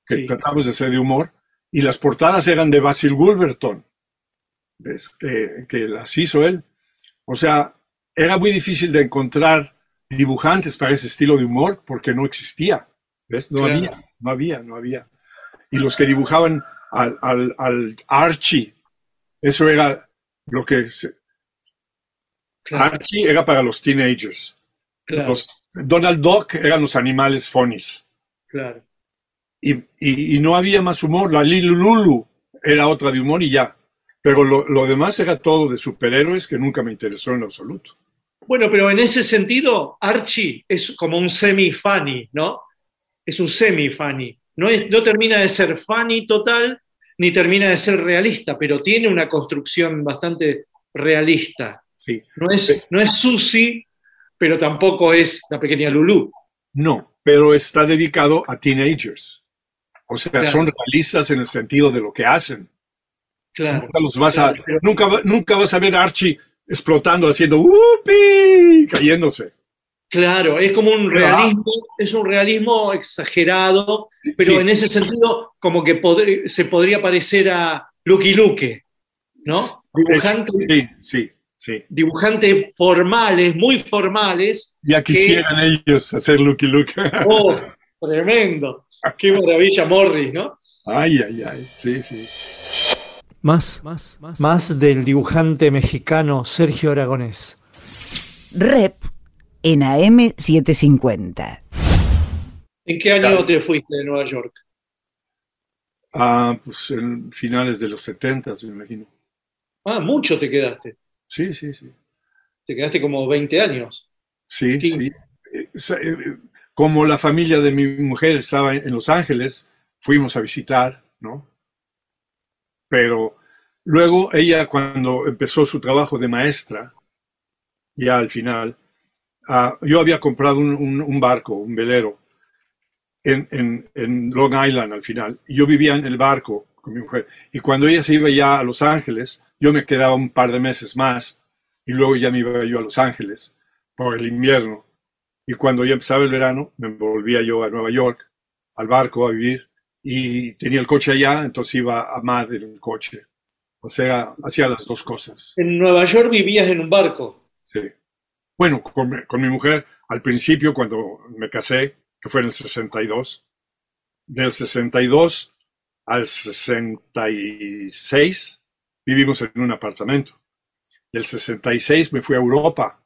que Sí. tratamos de hacer de humor, y las portadas eran de Basil Wolverton. Que, que las hizo él. O sea, era muy difícil de encontrar dibujantes para ese estilo de humor porque no existía. ¿Ves? No Claro. había, no había, no había. Y los que dibujaban al, al, al Archie, eso era lo que se- Claro, Archie era para los teenagers. claro, Los Donald Duck eran los animales funnies. claro. Y, y- y no había más humor. La Lulu era otra de humor y ya. Pero lo, lo demás era todo de superhéroes que nunca me interesó en absoluto. Bueno, pero en ese sentido, Archie es como un semi-funny, ¿no? Es un semi-funny. No, es- no termina de ser funny total, ni termina de ser realista, pero tiene una construcción bastante realista. Sí. No es, no es Susi, pero tampoco es la pequeña Lulu. No, pero está dedicado a teenagers. O sea, Claro. son realistas en el sentido de lo que hacen. Claro. Nunca los vas a, Claro, pero- nunca, nunca vas a ver a Archie explotando, haciendo ¡Upi! cayéndose. Claro, es como un ah. realismo, es un realismo exagerado, pero Sí. en ese sentido como que pod- se podría parecer a Lucky Luke, ¿no? Dibujantes, Sí, sí, sí. dibujantes formales, muy formales. Ya que- quisieran ellos hacer Lucky Luke. ¡Oh, tremendo! ¡Qué maravilla, Morris, ¿no? Ay, ay, ay. Sí, sí. Más, más, más, más del dibujante mexicano Sergio Aragonés. Rep en AM750. ¿En qué año te fuiste de Nueva York? Ah, pues en finales de los 70, me imagino. Ah, mucho te quedaste. Sí, sí, sí. Te quedaste como 20 años. Sí, Sí. sí. Eh, eh, Como la familia de mi mujer estaba en Los Ángeles, fuimos a visitar, ¿no? Pero luego ella, cuando empezó su trabajo de maestra, ya al final, ah, yo había comprado un, barco, un velero, en, en, Long Island al final. Yo vivía en el barco con mi mujer. Y cuando ella se iba ya a Los Ángeles, yo me quedaba un par de meses más y luego ya me iba yo a Los Ángeles por el invierno. Y cuando ya empezaba el verano, me volvía yo a Nueva York, al barco a vivir. Y tenía el coche allá, entonces iba a Mad en el coche. O sea, hacía las dos cosas. En Nueva York vivías en un barco. Sí. Bueno, con, mi- con mi mujer, al principio, cuando me casé, que fue en el 62, del 62 al 66 vivimos en un apartamento. Del 66 me fui a Europa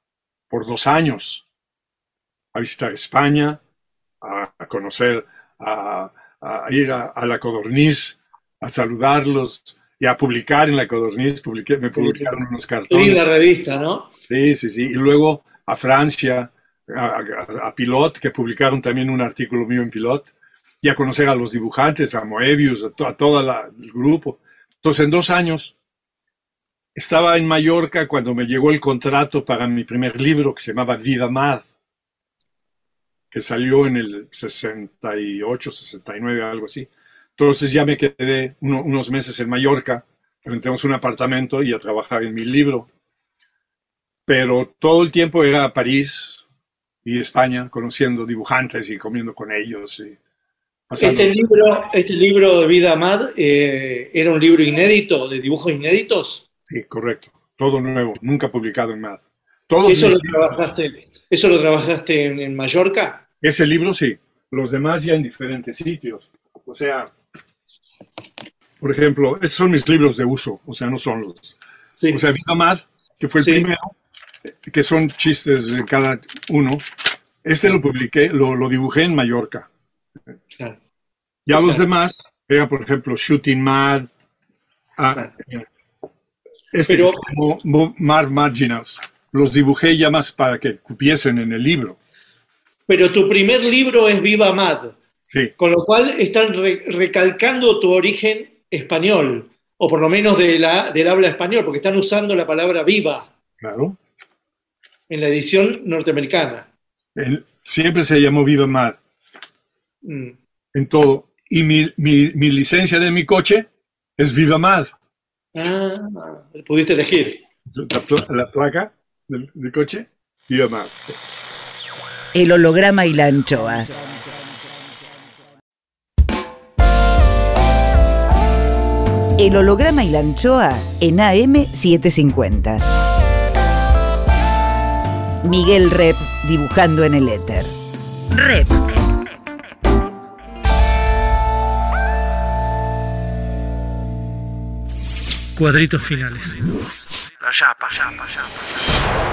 por dos años a visitar España, a, a conocer, a, a ir a, a la Codorniz, a saludarlos y a publicar en la Codorniz. Publiqué, me publicaron unos cartones. linda revista, ¿no? Sí, sí, sí. Y luego a Francia, a, a- Pilot, que publicaron también un artículo mío en Pilot, y a conocer a los dibujantes, a Moebius, a, to- a todo el grupo. Entonces, en dos años, estaba en Mallorca cuando me llegó el contrato para mi primer libro que se llamaba Vida Mad, que salió en el 68, 69, algo así. Entonces ya me quedé uno- unos meses en Mallorca, rentamos un apartamento y a trabajar en mi libro pero todo el tiempo era a París y España, conociendo dibujantes y comiendo con ellos. Y pasando- Este libro, este libro de Vida Mad eh, era un libro inédito, de dibujos inéditos. Sí, correcto. Todo nuevo, nunca publicado en nada. Todos ¿Eso lo libros- trabajaste, eso lo trabajaste en, en Mallorca? Ese libro sí, los demás ya en diferentes sitios. O sea, por ejemplo, esos son mis libros de uso, o sea, no son los. Sí. O sea, Vida Más, que fue el Sí. primero, que son chistes de cada uno. Este lo publiqué, lo, lo dibujé en Mallorca. Claro. Ya los demás, era por ejemplo Shooting Mad, ah, este Pero- que se llamó Mo- Mar Marginals. Los dibujé ya más para que cupiesen en el libro. Pero tu primer libro es Viva Mad, Sí, con lo cual están re- recalcando tu origen español, o por lo menos de la, del habla español, porque están usando la palabra viva claro. en la edición norteamericana. Siempre se llamó Viva Mad Mm. en todo. Y mi, mi, mi licencia de mi coche es Viva Mad. Ah, pudiste elegir. La placa del, del coche, Viva Mad. sí. El holograma y la anchoa. El holograma y la anchoa en AM750. Miguel Rep dibujando en el éter. Rep. Cuadritos finales. La yapa, yapa, yapa.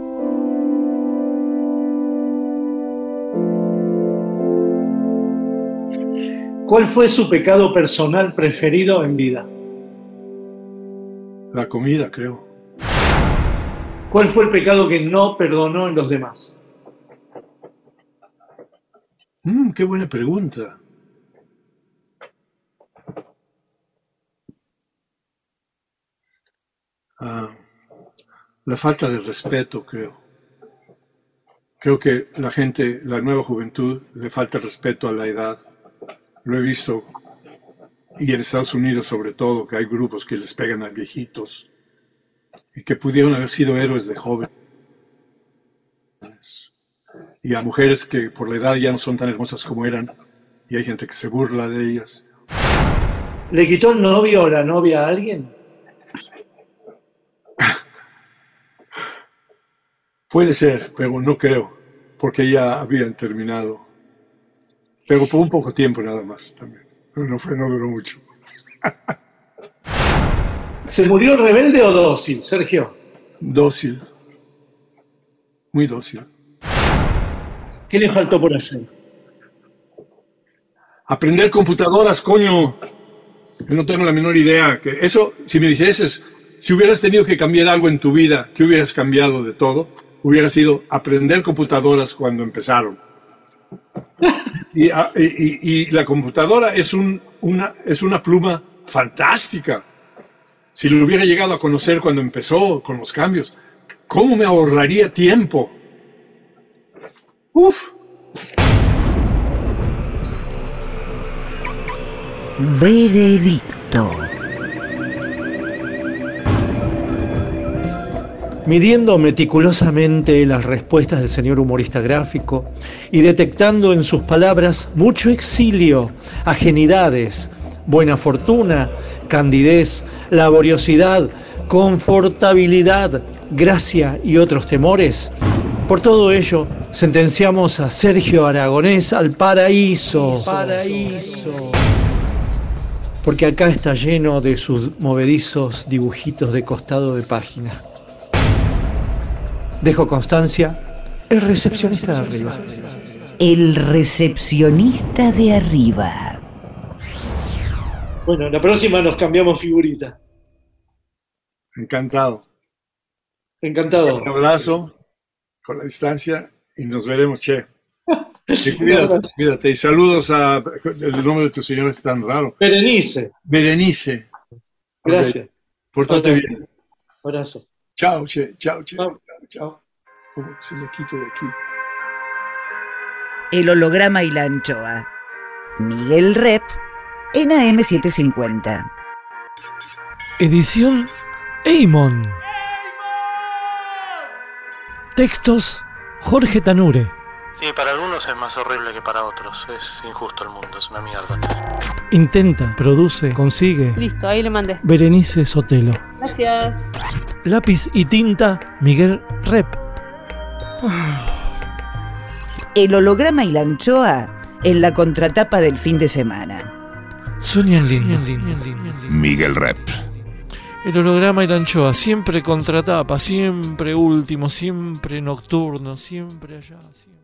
¿Cuál fue su pecado personal preferido en vida? La comida, creo. ¿Cuál fue el pecado que no perdonó en los demás? Mm, qué buena pregunta. Ah, la falta de respeto, creo. Creo que la gente, la nueva juventud, le falta respeto a la edad. Lo he visto, y en Estados Unidos sobre todo, que hay grupos que les pegan a viejitos y que pudieron haber sido héroes de jóvenes. Y a mujeres que por la edad ya no son tan hermosas como eran, y hay gente que se burla de ellas. ¿Le quitó el novio o la novia a alguien? Puede ser, pero no creo, porque ya habían terminado. Pero por un poco tiempo nada más también. Pero no fue, no duró mucho. ¿Se murió rebelde o dócil, Sergio? Dócil. Muy dócil. ¿Qué le faltó por hacer? aprender computadoras, coño. Yo no tengo la menor idea. Que eso, si me dijeses, si hubieras tenido que cambiar algo en tu vida, ¿qué hubieras cambiado de todo? Hubiera sido aprender computadoras cuando empezaron. Y, ah, y- la computadora es, un, una, es una pluma fantástica. Si lo hubiera llegado a conocer cuando empezó con los cambios, ¿cómo me ahorraría tiempo? Uf. Veredicto. Midiendo meticulosamente las respuestas del señor humorista gráfico y detectando en sus palabras mucho exilio, ajenidades, buena fortuna, candidez, laboriosidad, confortabilidad, gracia y otros temores, por todo ello sentenciamos a Sergio Aragonés al paraíso. Paraíso. Porque acá está lleno de sus movedizos dibujitos de costado de página. Dejo constancia, el recepcionista de arriba. El recepcionista de arriba. Bueno, la próxima nos cambiamos figurita. Encantado. Encantado. Un abrazo con la distancia y nos veremos, che. Y cuídate, cuídate. Y saludos a. El nombre de tu señor es tan raro. Berenice. Berenice. Gracias. Ok. Portate Abrazo. bien. Abrazo. Chao, che. Chao, che. Chao, chao. ¿Cómo se me quito de aquí? El holograma y la anchoa. Miguel Rep en AM750. Edición Eimon. Textos Jorge Tanure. Sí, para algunos es más horrible que para otros. Es injusto el mundo, es una mierda. Intenta, produce, consigue. Listo, ahí le mandé. Berenice Sotelo. Gracias. Lápiz y tinta Miguel Rep. El holograma y la anchoa en la contratapa del fin de semana. Sueñan lindo. Miguel Rep. El holograma y la anchoa, siempre contratapa, siempre último, siempre nocturno, siempre allá. siempre.